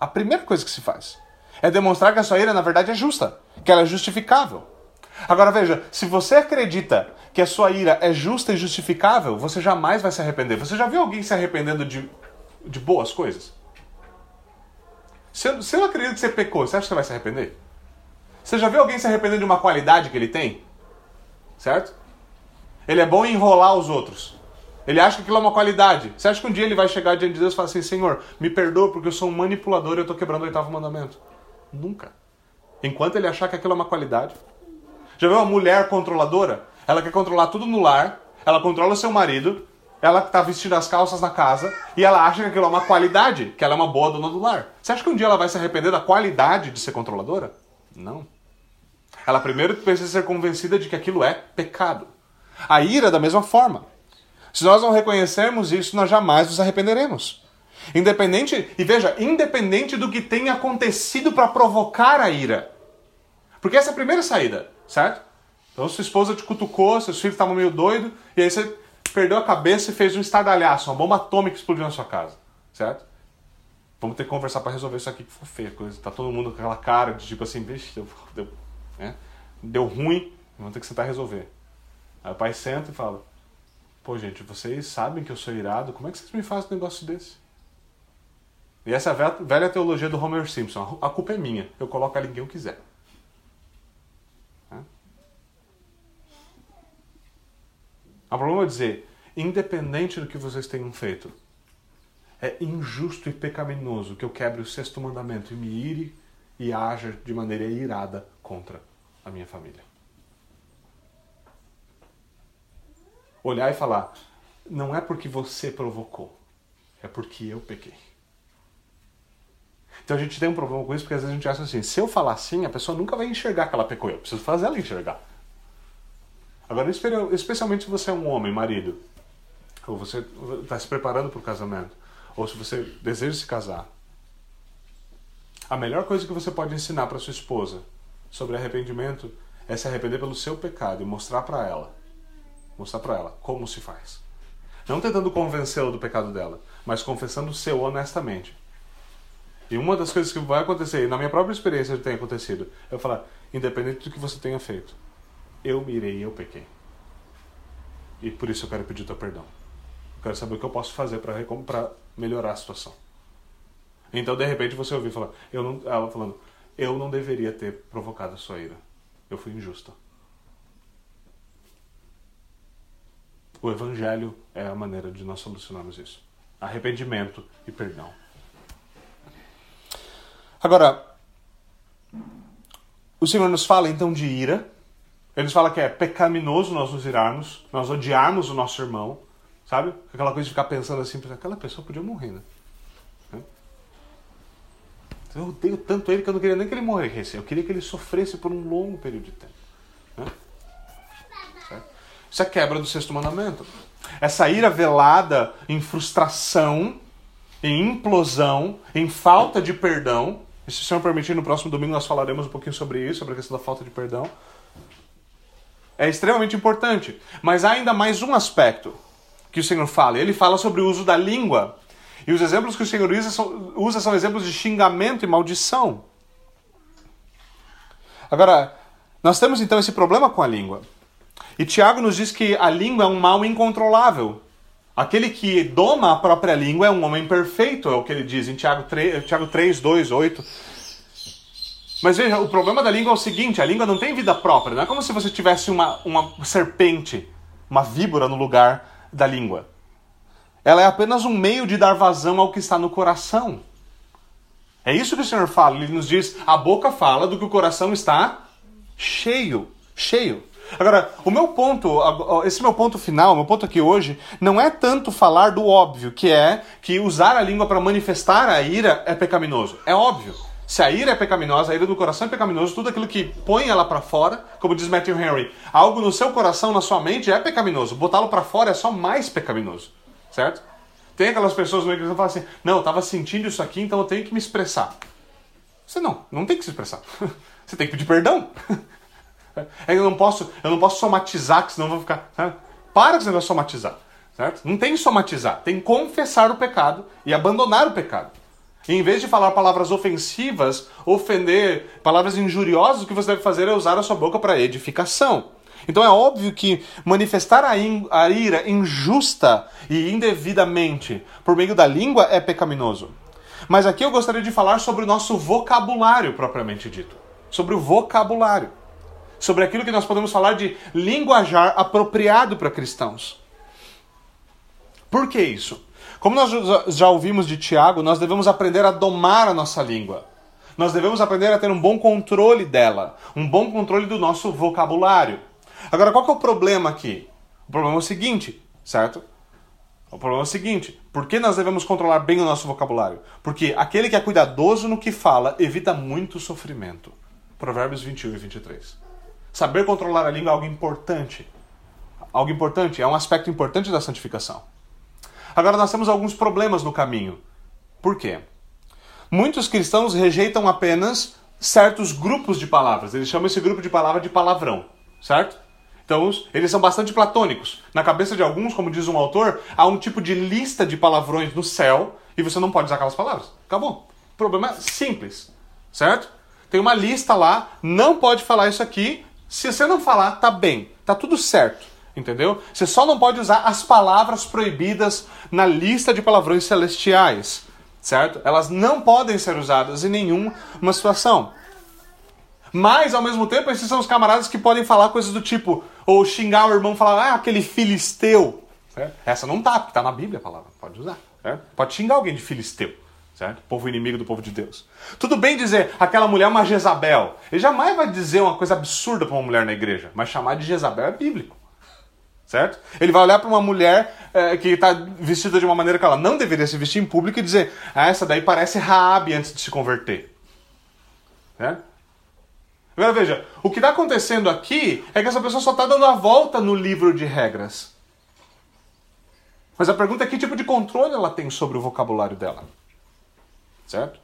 A primeira coisa que se faz. É demonstrar que a sua ira, na verdade, é justa, que ela é justificável. Agora veja, se você acredita que a sua ira é justa e justificável, você jamais vai se arrepender. Você já viu alguém se arrependendo de, de boas coisas? Se eu, se eu acredito que você pecou, você acha que você vai se arrepender? Você já viu alguém se arrependendo de uma qualidade que ele tem? Certo? Ele é bom em enrolar os outros. Ele acha que aquilo é uma qualidade. Você acha que um dia ele vai chegar diante de Deus e falar assim: Senhor, me perdoa porque eu sou um manipulador e eu estou quebrando o oitavo mandamento? Nunca. Enquanto ele achar que aquilo é uma qualidade. Já viu uma mulher controladora? Ela quer controlar tudo no lar, ela controla seu marido, ela está vestindo as calças na casa e ela acha que aquilo é uma qualidade, que ela é uma boa dona do lar. Você acha que um dia ela vai se arrepender da qualidade de ser controladora? Não. Ela primeiro precisa ser convencida de que aquilo é pecado. A ira, da mesma forma. Se nós não reconhecermos isso, nós jamais nos arrependeremos. Independente, e veja, independente do que tenha acontecido para provocar a ira. Porque essa é a primeira saída, certo? Então sua esposa te cutucou, seus filhos estavam meio doidos, e aí você perdeu a cabeça e fez um estardalhaço, uma bomba atômica explodiu na sua casa, certo? Vamos ter que conversar para resolver isso aqui que foi feia coisa. Tá todo mundo com aquela cara de tipo assim, bicho, deu, deu, né? deu ruim, vamos ter que sentar resolver. Aí o pai senta e fala: Pô, gente, vocês sabem que eu sou irado, como é que vocês me fazem um negócio desse? E essa velha teologia do Homer Simpson: a culpa é minha, eu coloco ali quem eu quiser. O problema é dizer, independente do que vocês tenham feito, é injusto e pecaminoso que eu quebre o sexto mandamento e me ire e haja de maneira irada contra a minha família. Olhar e falar, não é porque você provocou, é porque eu pequei. Então a gente tem um problema com isso porque às vezes a gente acha assim, se eu falar assim, a pessoa nunca vai enxergar que ela pecou, eu preciso fazer ela enxergar. Agora, especialmente se você é um homem, marido, ou você está se preparando para o casamento, ou se você deseja se casar, a melhor coisa que você pode ensinar para sua esposa sobre arrependimento é se arrepender pelo seu pecado e mostrar para ela, mostrar para ela como se faz. Não tentando convencê-la do pecado dela, mas confessando o seu honestamente. E uma das coisas que vai acontecer, e na minha própria experiência tem acontecido, é eu falar, independente do que você tenha feito, eu mirei, eu pequei. E por isso eu quero pedir teu perdão. Eu quero saber o que eu posso fazer para melhorar a situação. Então, de repente, você ouviu falar, eu não, ela falando, eu não deveria ter provocado a sua ira. Eu fui injusta. O Evangelho é a maneira de nós solucionarmos isso. Arrependimento e perdão. Agora, o Senhor nos fala então de ira, eles falam que é pecaminoso nós nos irarmos, nós odiarmos o nosso irmão, sabe? Aquela coisa de ficar pensando assim, aquela pessoa podia morrer, né? Eu odeio tanto ele que eu não queria nem que ele morresse, eu queria que ele sofresse por um longo período de tempo. Né? Isso é quebra do sexto mandamento. Essa ira velada em frustração, em implosão, em falta de perdão. E se o Senhor permitir, no próximo domingo nós falaremos um pouquinho sobre isso, sobre a questão da falta de perdão é extremamente importante. Mas há ainda mais um aspecto que o Senhor fala. Ele fala sobre o uso da língua. E os exemplos que o Senhor usa são, usa são exemplos de xingamento e maldição. Agora, nós temos então esse problema com a língua. E Tiago nos diz que a língua é um mal incontrolável. Aquele que doma a própria língua é um homem perfeito, é o que ele diz em Tiago 3, Tiago 3 2, 8. Mas veja, o problema da língua é o seguinte: a língua não tem vida própria. Não é como se você tivesse uma, uma serpente, uma víbora no lugar da língua. Ela é apenas um meio de dar vazão ao que está no coração. É isso que o Senhor fala. Ele nos diz: a boca fala do que o coração está cheio. Cheio. Agora, o meu ponto, esse meu ponto final, meu ponto aqui hoje, não é tanto falar do óbvio, que é que usar a língua para manifestar a ira é pecaminoso. É óbvio. Se a ira é pecaminosa, a ira do coração é pecaminoso, tudo aquilo que põe ela para fora, como diz Matthew Henry, algo no seu coração, na sua mente é pecaminoso. Botá-lo para fora é só mais pecaminoso, certo? Tem aquelas pessoas no igreja que falam assim: "Não, eu estava sentindo isso aqui, então eu tenho que me expressar". Você não, não tem que se expressar. *laughs* Você tem que pedir perdão. *laughs* Eu não posso, eu não posso somatizar, que senão eu vou ficar. Sabe? Para com esse negócio somatizar, certo? Não tem somatizar, tem confessar o pecado e abandonar o pecado. E em vez de falar palavras ofensivas, ofender, palavras injuriosas, o que você deve fazer é usar a sua boca para edificação. Então é óbvio que manifestar a, in, a ira injusta e indevidamente por meio da língua é pecaminoso. Mas aqui eu gostaria de falar sobre o nosso vocabulário propriamente dito. Sobre o vocabulário. Sobre aquilo que nós podemos falar de linguajar apropriado para cristãos. Por que isso? Como nós já ouvimos de Tiago, nós devemos aprender a domar a nossa língua. Nós devemos aprender a ter um bom controle dela, um bom controle do nosso vocabulário. Agora, qual que é o problema aqui? O problema é o seguinte, certo? O problema é o seguinte: por que nós devemos controlar bem o nosso vocabulário? Porque aquele que é cuidadoso no que fala evita muito sofrimento. Provérbios 21 e 23. Saber controlar a língua é algo importante. Algo importante, é um aspecto importante da santificação. Agora nós temos alguns problemas no caminho. Por quê? Muitos cristãos rejeitam apenas certos grupos de palavras. Eles chamam esse grupo de palavra de palavrão, certo? Então, eles são bastante platônicos. Na cabeça de alguns, como diz um autor, há um tipo de lista de palavrões no céu e você não pode usar aquelas palavras. Acabou. Problema simples, certo? Tem uma lista lá, não pode falar isso aqui. Se você não falar, tá bem, tá tudo certo. Entendeu? Você só não pode usar as palavras proibidas na lista de palavrões celestiais, certo? Elas não podem ser usadas em nenhuma situação. Mas, ao mesmo tempo, esses são os camaradas que podem falar coisas do tipo, ou xingar o irmão falar, ah, aquele filisteu. Certo? Essa não tá, porque tá na Bíblia a palavra, pode usar. Certo? Pode xingar alguém de filisteu. Certo? Povo inimigo do povo de Deus. Tudo bem dizer aquela mulher é uma Jezabel. Ele jamais vai dizer uma coisa absurda para uma mulher na igreja, mas chamar de Jezabel é bíblico certo? Ele vai olhar para uma mulher é, que está vestida de uma maneira que ela não deveria se vestir em público e dizer: ah, essa daí parece Raabe antes de se converter. Certo? Agora veja, o que está acontecendo aqui é que essa pessoa só está dando a volta no livro de regras. Mas a pergunta é que tipo de controle ela tem sobre o vocabulário dela. Certo?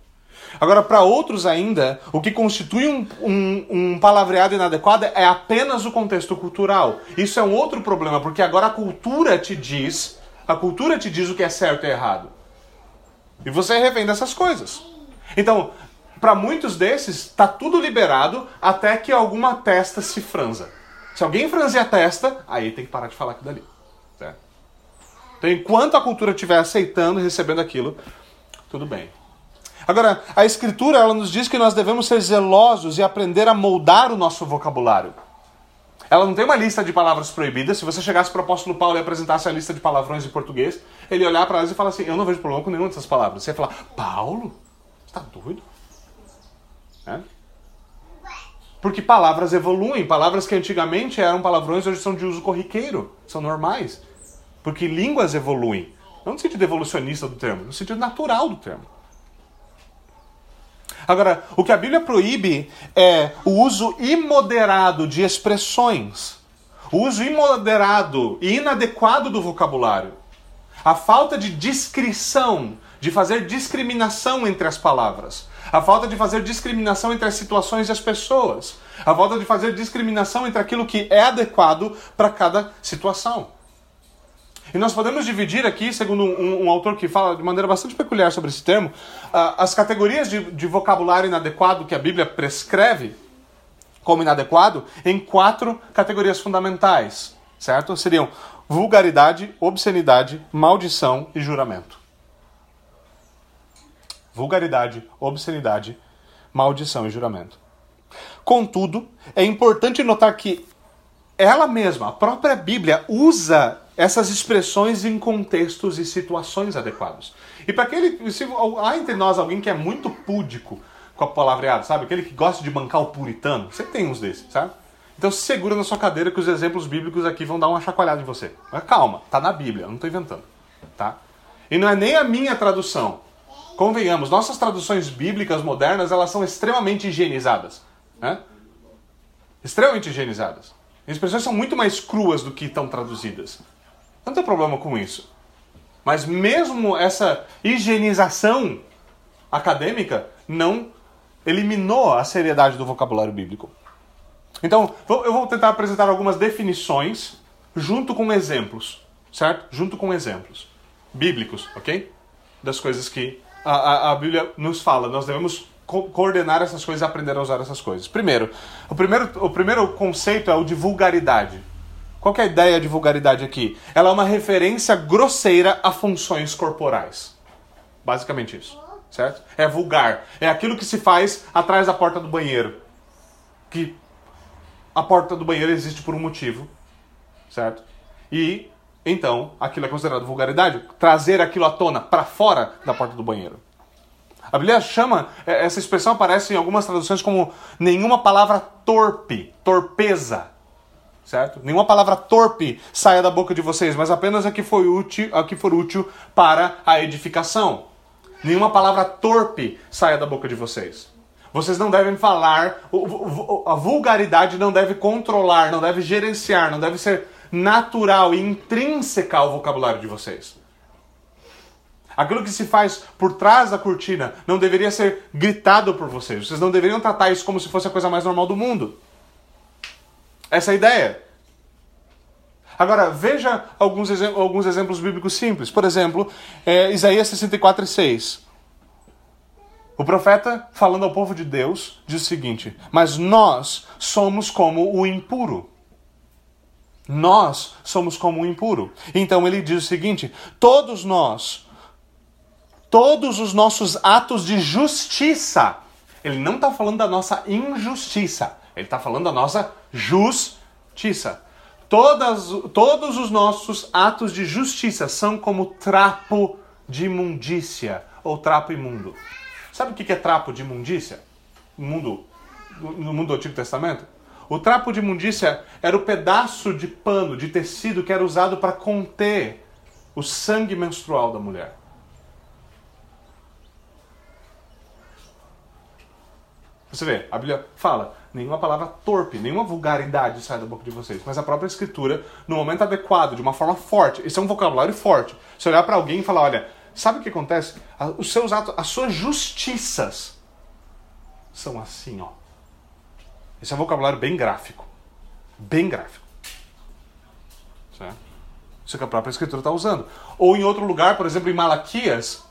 Agora, para outros ainda, o que constitui um, um, um, palavreado inadequado é apenas o contexto cultural. Isso é um outro problema, porque agora a cultura te diz, a cultura te diz o que é certo e errado. E você é refém dessas coisas. Então, para muitos desses, está tudo liberado até que alguma testa se franza. Se alguém franzir a testa, aí tem que parar de falar aquilo dali. Certo? Então, enquanto a cultura estiver aceitando e recebendo aquilo, tudo bem. Agora, a Escritura ela nos diz que nós devemos ser zelosos e aprender a moldar o nosso vocabulário. Ela não tem uma lista de palavras proibidas. Se você chegasse para o apóstolo Paulo e apresentasse a lista de palavrões em português, ele ia olhar para elas e falar assim: Eu não vejo problema com nenhuma dessas palavras. Você ia falar: Paulo? Você está doido? É? Porque palavras evoluem. Palavras que antigamente eram palavrões hoje são de uso corriqueiro, são normais. Porque línguas evoluem. Não no sentido evolucionista do termo, no sentido natural do termo. Agora, o que a Bíblia proíbe é o uso imoderado de expressões, o uso imoderado e inadequado do vocabulário, a falta de discrição, de fazer discriminação entre as palavras, a falta de fazer discriminação entre as situações e as pessoas, a falta de fazer discriminação entre aquilo que é adequado para cada situação. E nós podemos dividir aqui, segundo um, um, autor que fala de maneira bastante peculiar sobre esse termo, uh, as categorias de, de vocabulário inadequado que a Bíblia prescreve como inadequado em quatro categorias fundamentais, certo? Seriam vulgaridade, obscenidade, maldição e juramento. Vulgaridade, obscenidade, maldição e juramento. Contudo, é importante notar que ela mesma, a própria Bíblia, usa essas expressões em contextos e situações adequados. E para aquele. Se há entre nós alguém que é muito púdico com a palavreada, sabe? Aquele que gosta de bancar o puritano, você tem uns desses, sabe? Então se segura na sua cadeira que os exemplos bíblicos aqui vão dar uma chacoalhada em você. Mas calma, tá na Bíblia, eu não estou inventando. Tá? E não é nem a minha tradução. Convenhamos, nossas traduções bíblicas modernas elas são extremamente higienizadas. Né? Extremamente higienizadas. As expressões são muito mais cruas do que estão traduzidas. Não tem problema com isso. Mas mesmo essa higienização acadêmica não eliminou a seriedade do vocabulário bíblico. Então, eu vou tentar apresentar algumas definições junto com exemplos, certo? Junto com exemplos bíblicos, ok? Das coisas que a, a, a Bíblia nos fala? Nós devemos co coordenar essas coisas e aprender a usar essas coisas. Primeiro, o primeiro, o primeiro conceito é o de vulgaridade. Qual é a ideia de vulgaridade aqui? Ela é uma referência grosseira a funções corporais. Basicamente isso, certo? É vulgar. É aquilo que se faz atrás da porta do banheiro. Que a porta do banheiro existe por um motivo, certo? E então aquilo é considerado vulgaridade. Trazer aquilo à tona para fora da porta do banheiro. A Bíblia chama, é, essa expressão aparece em algumas traduções como nenhuma palavra torpe, torpeza, certo? Nenhuma palavra torpe saia da boca de vocês, mas apenas a que, foi útil, a que for útil para a edificação. Nenhuma palavra torpe saia da boca de vocês. Vocês não devem falar, a vulgaridade não deve controlar, não deve gerenciar, não deve ser natural e intrínseca ao vocabulário de vocês. Aquilo que se faz por trás da cortina não deveria ser gritado por vocês. Vocês não deveriam tratar isso como se fosse a coisa mais normal do mundo. Essa é a ideia. Agora, veja alguns, alguns exemplos bíblicos simples. Por exemplo, é, Isaías 64, 6. O profeta, falando ao povo de Deus, diz o seguinte: Mas nós somos como o impuro. Nós somos como o impuro. Então ele diz o seguinte: Todos nós, todos os nossos atos de justiça. Ele não está falando da nossa injustiça, ele está falando da nossa justiça. Todas, todos os nossos atos de justiça são como trapo de imundícia ou trapo imundo. Sabe o que é trapo de imundícia? No mundo, no mundo do Antigo Testamento? O trapo de imundícia era o pedaço de pano, de tecido que era usado para conter o sangue menstrual da mulher. Você vê, a Bíblia fala, nenhuma palavra torpe, nenhuma vulgaridade sai da boca de vocês, mas a própria escritura, no momento adequado, de uma forma forte, esse é um vocabulário forte. Se olhar para alguém e falar, olha, sabe o que acontece? Os seus atos, as suas justiças são assim, ó. Esse é um vocabulário bem gráfico. Bem gráfico. Certo? Isso que a própria escritura está usando. Ou em outro lugar, por exemplo, em Malaquias,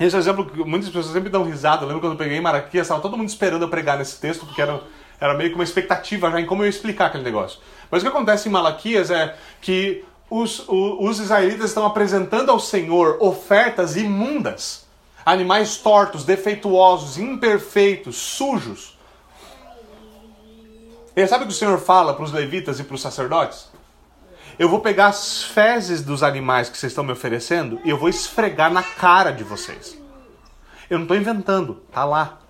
esse é um exemplo que muitas pessoas sempre dão risada. Eu lembro quando eu peguei em Maraquias, estava todo mundo esperando eu pregar nesse texto, porque era, era meio que uma expectativa já em como eu ia explicar aquele negócio. Mas o que acontece em Malaquias é que os, os israelitas estão apresentando ao Senhor ofertas imundas. Animais tortos, defeituosos, imperfeitos, sujos. E sabe o que o Senhor fala para os levitas e para os sacerdotes? Eu vou pegar as fezes dos animais que vocês estão me oferecendo e eu vou esfregar na cara de vocês. Eu não estou inventando, tá lá.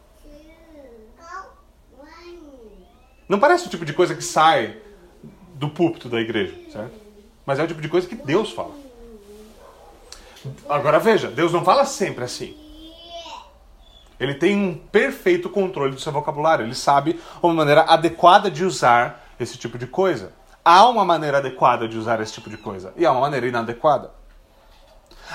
Não parece o tipo de coisa que sai do púlpito da igreja, certo? Mas é o tipo de coisa que Deus fala. Agora veja, Deus não fala sempre assim. Ele tem um perfeito controle do seu vocabulário. Ele sabe uma maneira adequada de usar esse tipo de coisa. Há uma maneira adequada de usar esse tipo de coisa e há uma maneira inadequada.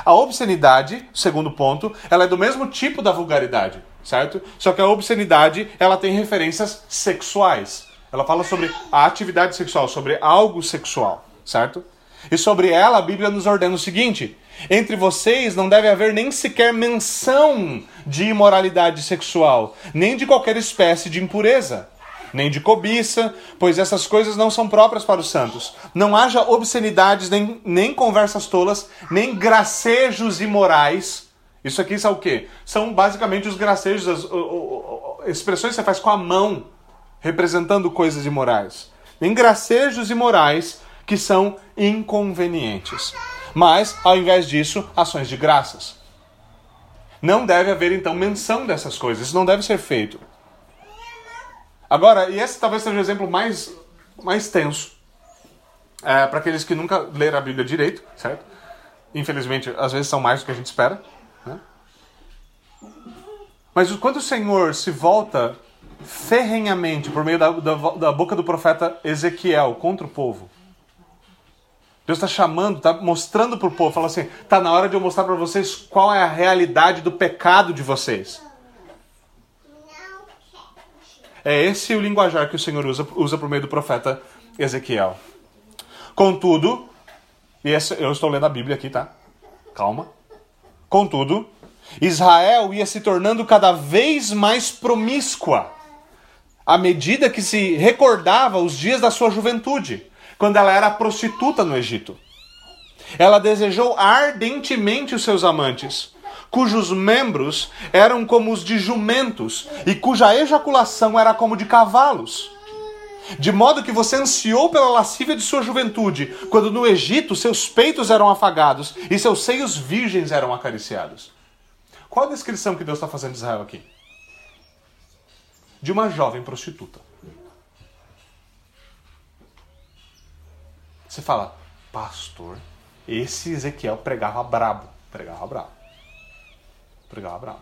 A obscenidade, segundo ponto, ela é do mesmo tipo da vulgaridade, certo? Só que a obscenidade, ela tem referências sexuais. Ela fala sobre a atividade sexual, sobre algo sexual, certo? E sobre ela a Bíblia nos ordena o seguinte: entre vocês não deve haver nem sequer menção de imoralidade sexual, nem de qualquer espécie de impureza nem de cobiça, pois essas coisas não são próprias para os santos. Não haja obscenidades, nem, nem conversas tolas, nem gracejos imorais. Isso aqui são o quê? São basicamente os gracejos, as, expressões que você faz com a mão, representando coisas imorais. Nem gracejos imorais que são inconvenientes. Mas, ao invés disso, ações de graças. Não deve haver então menção dessas coisas, isso não deve ser feito. Agora, e esse talvez seja o exemplo mais, mais tenso é, para aqueles que nunca leram a Bíblia direito, certo? Infelizmente, às vezes são mais do que a gente espera. Né? Mas quando o Senhor se volta ferrenhamente por meio da, da, da boca do profeta Ezequiel contra o povo, Deus está chamando, está mostrando para o povo, fala assim: está na hora de eu mostrar para vocês qual é a realidade do pecado de vocês. É esse o linguajar que o Senhor usa, usa por meio do profeta Ezequiel. Contudo, e esse, eu estou lendo a Bíblia aqui, tá? Calma. Contudo, Israel ia se tornando cada vez mais promíscua à medida que se recordava os dias da sua juventude, quando ela era prostituta no Egito. Ela desejou ardentemente os seus amantes, cujos membros eram como os de jumentos e cuja ejaculação era como de cavalos. De modo que você ansiou pela lascívia de sua juventude, quando no Egito seus peitos eram afagados e seus seios virgens eram acariciados. Qual a descrição que Deus está fazendo de Israel aqui? De uma jovem prostituta. Você fala, pastor, esse Ezequiel pregava brabo. Pregava brabo. Pregava brabo.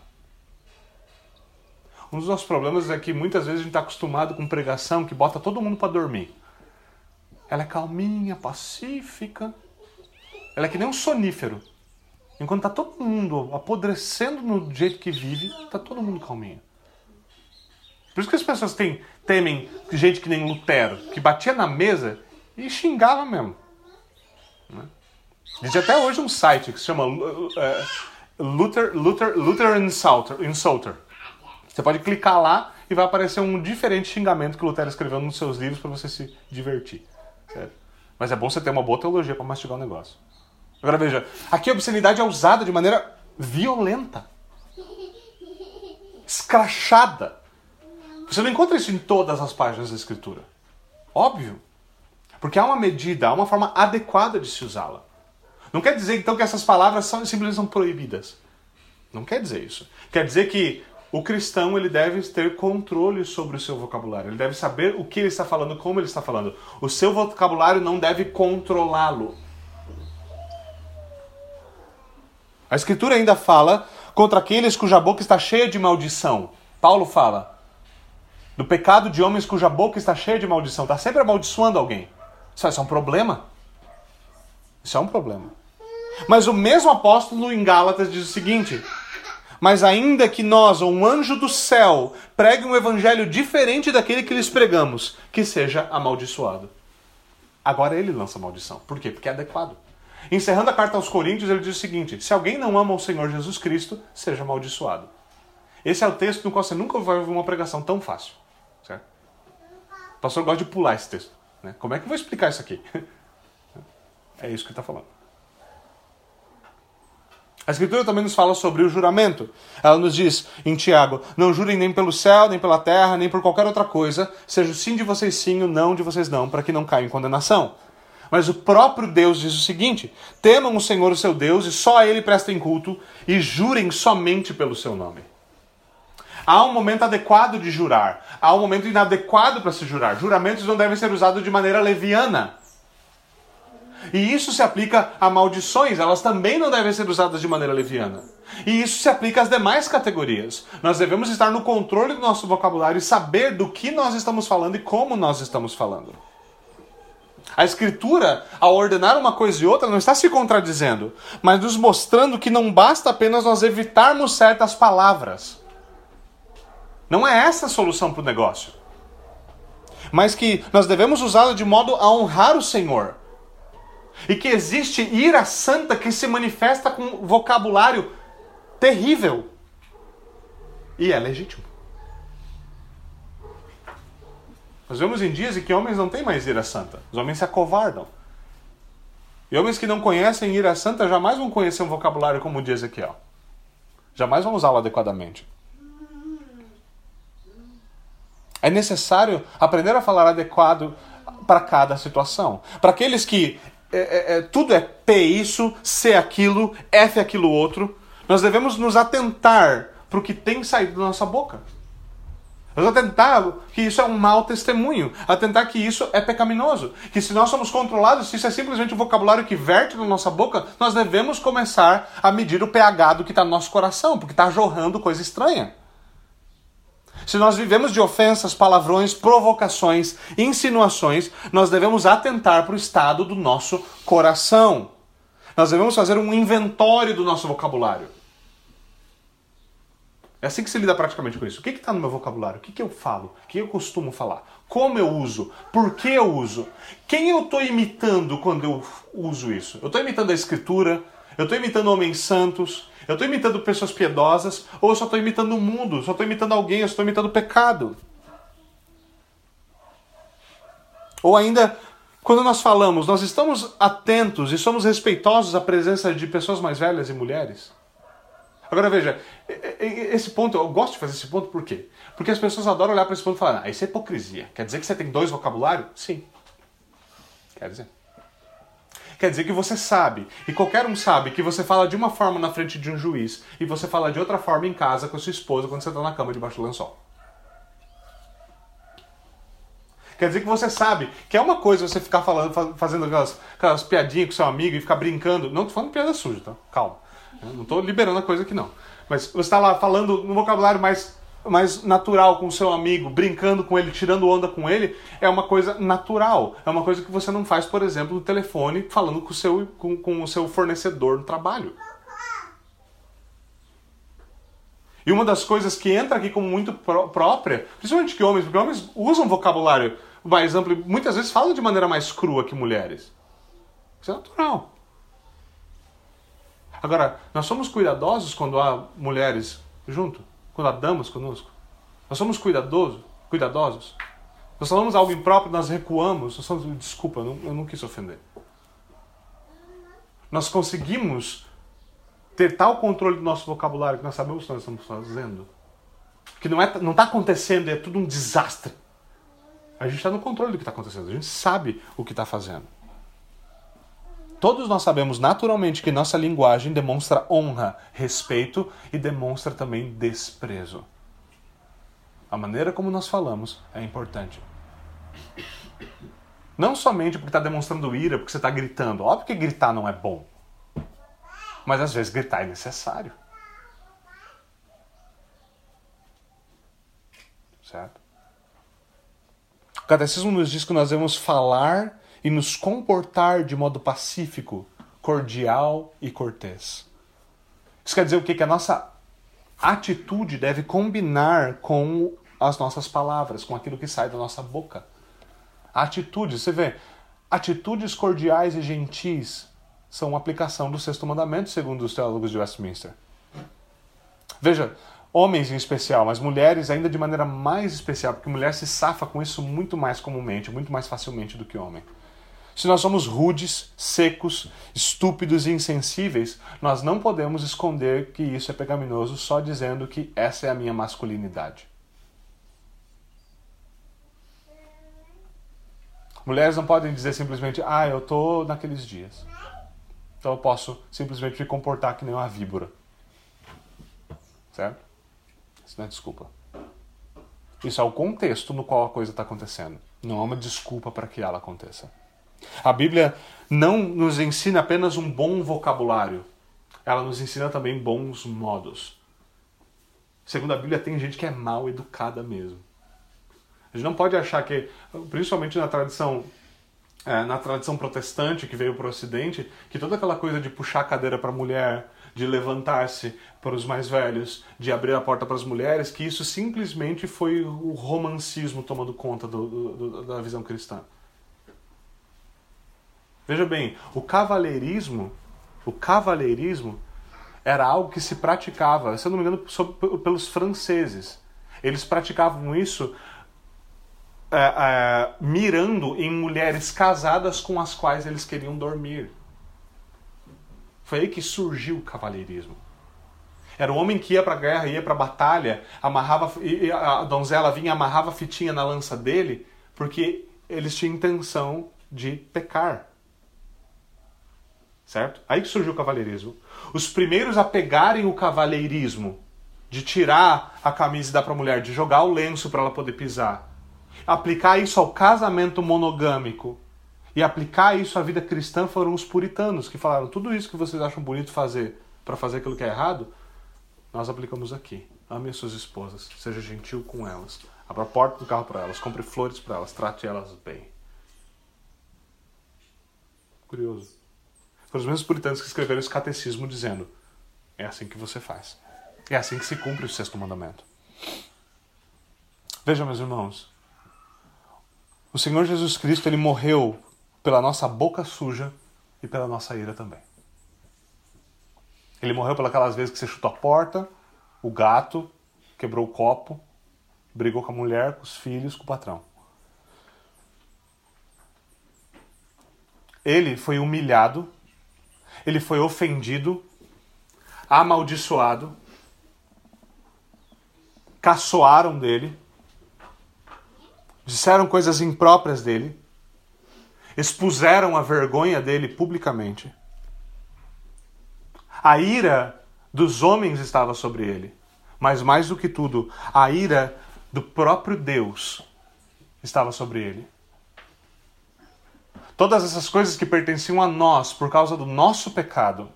Um dos nossos problemas é que muitas vezes a gente está acostumado com pregação que bota todo mundo para dormir. Ela é calminha, pacífica. Ela é que nem um sonífero. Enquanto está todo mundo apodrecendo no jeito que vive, está todo mundo calminho. Por isso que as pessoas têm, temem gente que nem Lutero, que batia na mesa e xingava mesmo. Né? Existe até hoje um site que se chama uh, Luther, Luther, Luther Insulter, Insulter. Você pode clicar lá e vai aparecer um diferente xingamento que Lutero escreveu nos seus livros para você se divertir. Certo? Mas é bom você ter uma boa teologia para mastigar o negócio. Agora veja, aqui a obscenidade é usada de maneira violenta, escrachada. Você não encontra isso em todas as páginas da Escritura. Óbvio. Porque há uma medida, há uma forma adequada de se usá-la. Não quer dizer então que essas palavras são, simplesmente são proibidas. Não quer dizer isso. Quer dizer que o cristão ele deve ter controle sobre o seu vocabulário. Ele deve saber o que ele está falando, como ele está falando. O seu vocabulário não deve controlá-lo. A Escritura ainda fala contra aqueles cuja boca está cheia de maldição. Paulo fala do pecado de homens cuja boca está cheia de maldição. Está sempre amaldiçoando alguém. Isso é um problema. Isso é um problema. Mas o mesmo apóstolo em Gálatas diz o seguinte: Mas ainda que nós, ou um anjo do céu, pregue um evangelho diferente daquele que lhes pregamos, que seja amaldiçoado. Agora ele lança maldição. Por quê? Porque é adequado. Encerrando a carta aos Coríntios, ele diz o seguinte: Se alguém não ama o Senhor Jesus Cristo, seja amaldiçoado. Esse é o texto no qual você nunca vai ouvir uma pregação tão fácil. Certo? O pastor gosta de pular esse texto. Né? Como é que eu vou explicar isso aqui? *laughs* É isso que está falando. A Escritura também nos fala sobre o juramento. Ela nos diz em Tiago: Não jurem nem pelo céu, nem pela terra, nem por qualquer outra coisa, seja o sim de vocês sim, o não de vocês não, para que não caiam em condenação. Mas o próprio Deus diz o seguinte: Temam o Senhor, o seu Deus, e só a Ele prestem culto, e jurem somente pelo seu nome. Há um momento adequado de jurar, há um momento inadequado para se jurar. Juramentos não devem ser usados de maneira leviana. E isso se aplica a maldições, elas também não devem ser usadas de maneira leviana. E isso se aplica às demais categorias. Nós devemos estar no controle do nosso vocabulário e saber do que nós estamos falando e como nós estamos falando. A Escritura, ao ordenar uma coisa e outra, não está se contradizendo, mas nos mostrando que não basta apenas nós evitarmos certas palavras. Não é essa a solução para o negócio. Mas que nós devemos usá-la de modo a honrar o Senhor. E que existe ira santa que se manifesta com vocabulário terrível. E é legítimo. Nós vemos em dias em que homens não têm mais ira santa. Os homens se acovardam. E homens que não conhecem ira santa jamais vão conhecer um vocabulário como o de Ezequiel. Jamais vão usá-lo adequadamente. É necessário aprender a falar adequado para cada situação. Para aqueles que é, é, é, tudo é P isso, C aquilo, F aquilo outro, nós devemos nos atentar para o que tem saído da nossa boca. Nós atentar que isso é um mau testemunho, atentar que isso é pecaminoso, que se nós somos controlados, se isso é simplesmente um vocabulário que verte na nossa boca, nós devemos começar a medir o pH do que está no nosso coração, porque está jorrando coisa estranha. Se nós vivemos de ofensas, palavrões, provocações, insinuações, nós devemos atentar para o estado do nosso coração. Nós devemos fazer um inventório do nosso vocabulário. É assim que se lida praticamente com isso. O que está no meu vocabulário? O que, que eu falo? O que eu costumo falar? Como eu uso? Por que eu uso? Quem eu estou imitando quando eu uso isso? Eu estou imitando a escritura? Eu estou imitando homens santos? Eu estou imitando pessoas piedosas? Ou eu só estou imitando o mundo? Só estou imitando alguém? Eu estou imitando o pecado? Ou ainda, quando nós falamos, nós estamos atentos e somos respeitosos à presença de pessoas mais velhas e mulheres? Agora veja, esse ponto, eu gosto de fazer esse ponto por quê? Porque as pessoas adoram olhar para esse ponto e falar, ah, isso é hipocrisia. Quer dizer que você tem dois vocabulários? Sim. Quer dizer. Quer dizer que você sabe, e qualquer um sabe, que você fala de uma forma na frente de um juiz e você fala de outra forma em casa com a sua esposa quando você está na cama debaixo do lençol. Quer dizer que você sabe que é uma coisa você ficar falando, fazendo aquelas, aquelas piadinhas com seu amigo e ficar brincando. Não tô falando piada suja, tá? Calma. Eu não estou liberando a coisa aqui não. Mas você está lá falando no vocabulário mais, mais natural com o seu amigo, brincando com ele, tirando onda com ele, é uma coisa natural. É uma coisa que você não faz, por exemplo, no telefone, falando com o seu, com, com o seu fornecedor no trabalho. E uma das coisas que entra aqui como muito pró própria, principalmente que homens, porque homens usam vocabulário mais amplo, muitas vezes falam de maneira mais crua que mulheres. Isso é natural. Agora, nós somos cuidadosos quando há mulheres junto, damas conosco. Nós somos cuidadosos, cuidadosos. Nós falamos algo impróprio, nós recuamos. Nós desculpa, eu não, eu não quis ofender. Nós conseguimos ter tal controle do nosso vocabulário que nós sabemos o que nós estamos fazendo. Que não está é, não tá acontecendo, é tudo um desastre. A gente está no controle do que está acontecendo, a gente sabe o que está fazendo. Todos nós sabemos naturalmente que nossa linguagem demonstra honra, respeito e demonstra também desprezo. A maneira como nós falamos é importante. Não somente porque está demonstrando ira, porque você está gritando. Óbvio que gritar não é bom. Mas às vezes gritar é necessário. Certo? O catecismo nos diz que nós devemos falar e nos comportar de modo pacífico, cordial e cortês. Isso quer dizer o quê? Que a nossa atitude deve combinar com as nossas palavras, com aquilo que sai da nossa boca. Atitude, você vê, atitudes cordiais e gentis são uma aplicação do sexto mandamento, segundo os teólogos de Westminster. Veja, homens em especial, mas mulheres ainda de maneira mais especial, porque mulher se safa com isso muito mais comumente, muito mais facilmente do que homem. Se nós somos rudes, secos, estúpidos e insensíveis, nós não podemos esconder que isso é pecaminoso só dizendo que essa é a minha masculinidade. Mulheres não podem dizer simplesmente, ah, eu tô naqueles dias. Então eu posso simplesmente me comportar que nem uma víbora. Certo? Isso não é desculpa. Isso é o contexto no qual a coisa está acontecendo. Não é uma desculpa para que ela aconteça. A Bíblia não nos ensina apenas um bom vocabulário, ela nos ensina também bons modos. Segundo a Bíblia, tem gente que é mal educada mesmo. A gente não pode achar que, principalmente na tradição é, na tradição protestante que veio para o Ocidente, que toda aquela coisa de puxar a cadeira para a mulher, de levantar-se para os mais velhos, de abrir a porta para as mulheres, que isso simplesmente foi o romancismo tomando conta do, do, da visão cristã. Veja bem, o cavalheirismo, o cavalheirismo era algo que se praticava, se eu não me engano, pelos franceses. Eles praticavam isso é, é, mirando em mulheres casadas com as quais eles queriam dormir. Foi aí que surgiu o cavalheirismo. Era o homem que ia para a guerra, ia para a batalha, amarrava a donzela vinha amarrava a fitinha na lança dele, porque eles tinham intenção de pecar certo? Aí que surgiu o cavalheirismo. Os primeiros a pegarem o cavalheirismo, de tirar a camisa e dar para a mulher, de jogar o lenço para ela poder pisar, aplicar isso ao casamento monogâmico e aplicar isso à vida cristã foram os puritanos que falaram tudo isso que vocês acham bonito fazer para fazer aquilo que é errado, nós aplicamos aqui. Ame as suas esposas, seja gentil com elas, abra a porta do carro para elas, compre flores para elas, trate elas bem. Curioso. Foram os mesmos puritanos que escreveram esse catecismo dizendo: é assim que você faz. É assim que se cumpre o sexto mandamento. Vejam, meus irmãos, o Senhor Jesus Cristo ele morreu pela nossa boca suja e pela nossa ira também. Ele morreu pelas vezes que você chutou a porta, o gato, quebrou o copo, brigou com a mulher, com os filhos, com o patrão. Ele foi humilhado, ele foi ofendido, amaldiçoado, caçoaram dele, disseram coisas impróprias dele, expuseram a vergonha dele publicamente. A ira dos homens estava sobre ele, mas mais do que tudo, a ira do próprio Deus estava sobre ele. Todas essas coisas que pertenciam a nós por causa do nosso pecado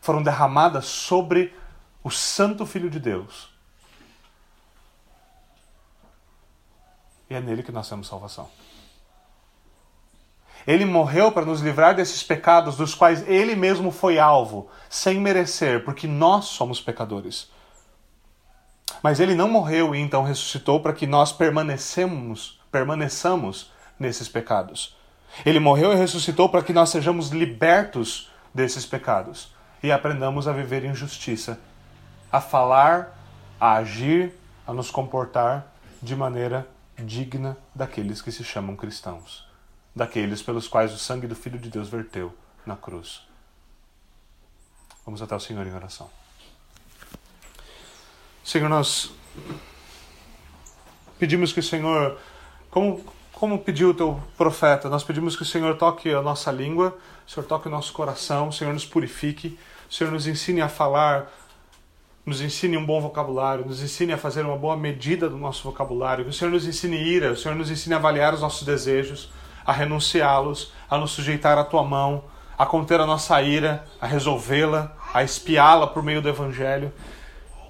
foram derramadas sobre o Santo Filho de Deus. E é nele que nós temos salvação. Ele morreu para nos livrar desses pecados dos quais ele mesmo foi alvo, sem merecer, porque nós somos pecadores. Mas ele não morreu e então ressuscitou para que nós permanecemos, permaneçamos nesses pecados. Ele morreu e ressuscitou para que nós sejamos libertos desses pecados e aprendamos a viver em justiça, a falar, a agir, a nos comportar de maneira digna daqueles que se chamam cristãos, daqueles pelos quais o sangue do Filho de Deus verteu na cruz. Vamos até o Senhor em oração. Senhor, nós pedimos que o Senhor, como, como pediu o teu profeta, nós pedimos que o Senhor toque a nossa língua, o Senhor toque o nosso coração, o Senhor nos purifique, o Senhor nos ensine a falar nos ensine um bom vocabulário, nos ensine a fazer uma boa medida do nosso vocabulário, que o Senhor nos ensine ira, o Senhor nos ensine a avaliar os nossos desejos, a renunciá-los, a nos sujeitar à tua mão, a conter a nossa ira, a resolvê-la, a espiá-la por meio do Evangelho.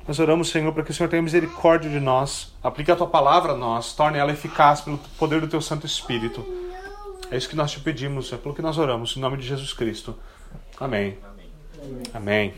Nós oramos, Senhor, para que o Senhor tenha misericórdia de nós, aplique a tua palavra a nós, torne ela eficaz pelo poder do teu Santo Espírito. É isso que nós te pedimos, é pelo que nós oramos, em nome de Jesus Cristo. Amém. Amém. Amém.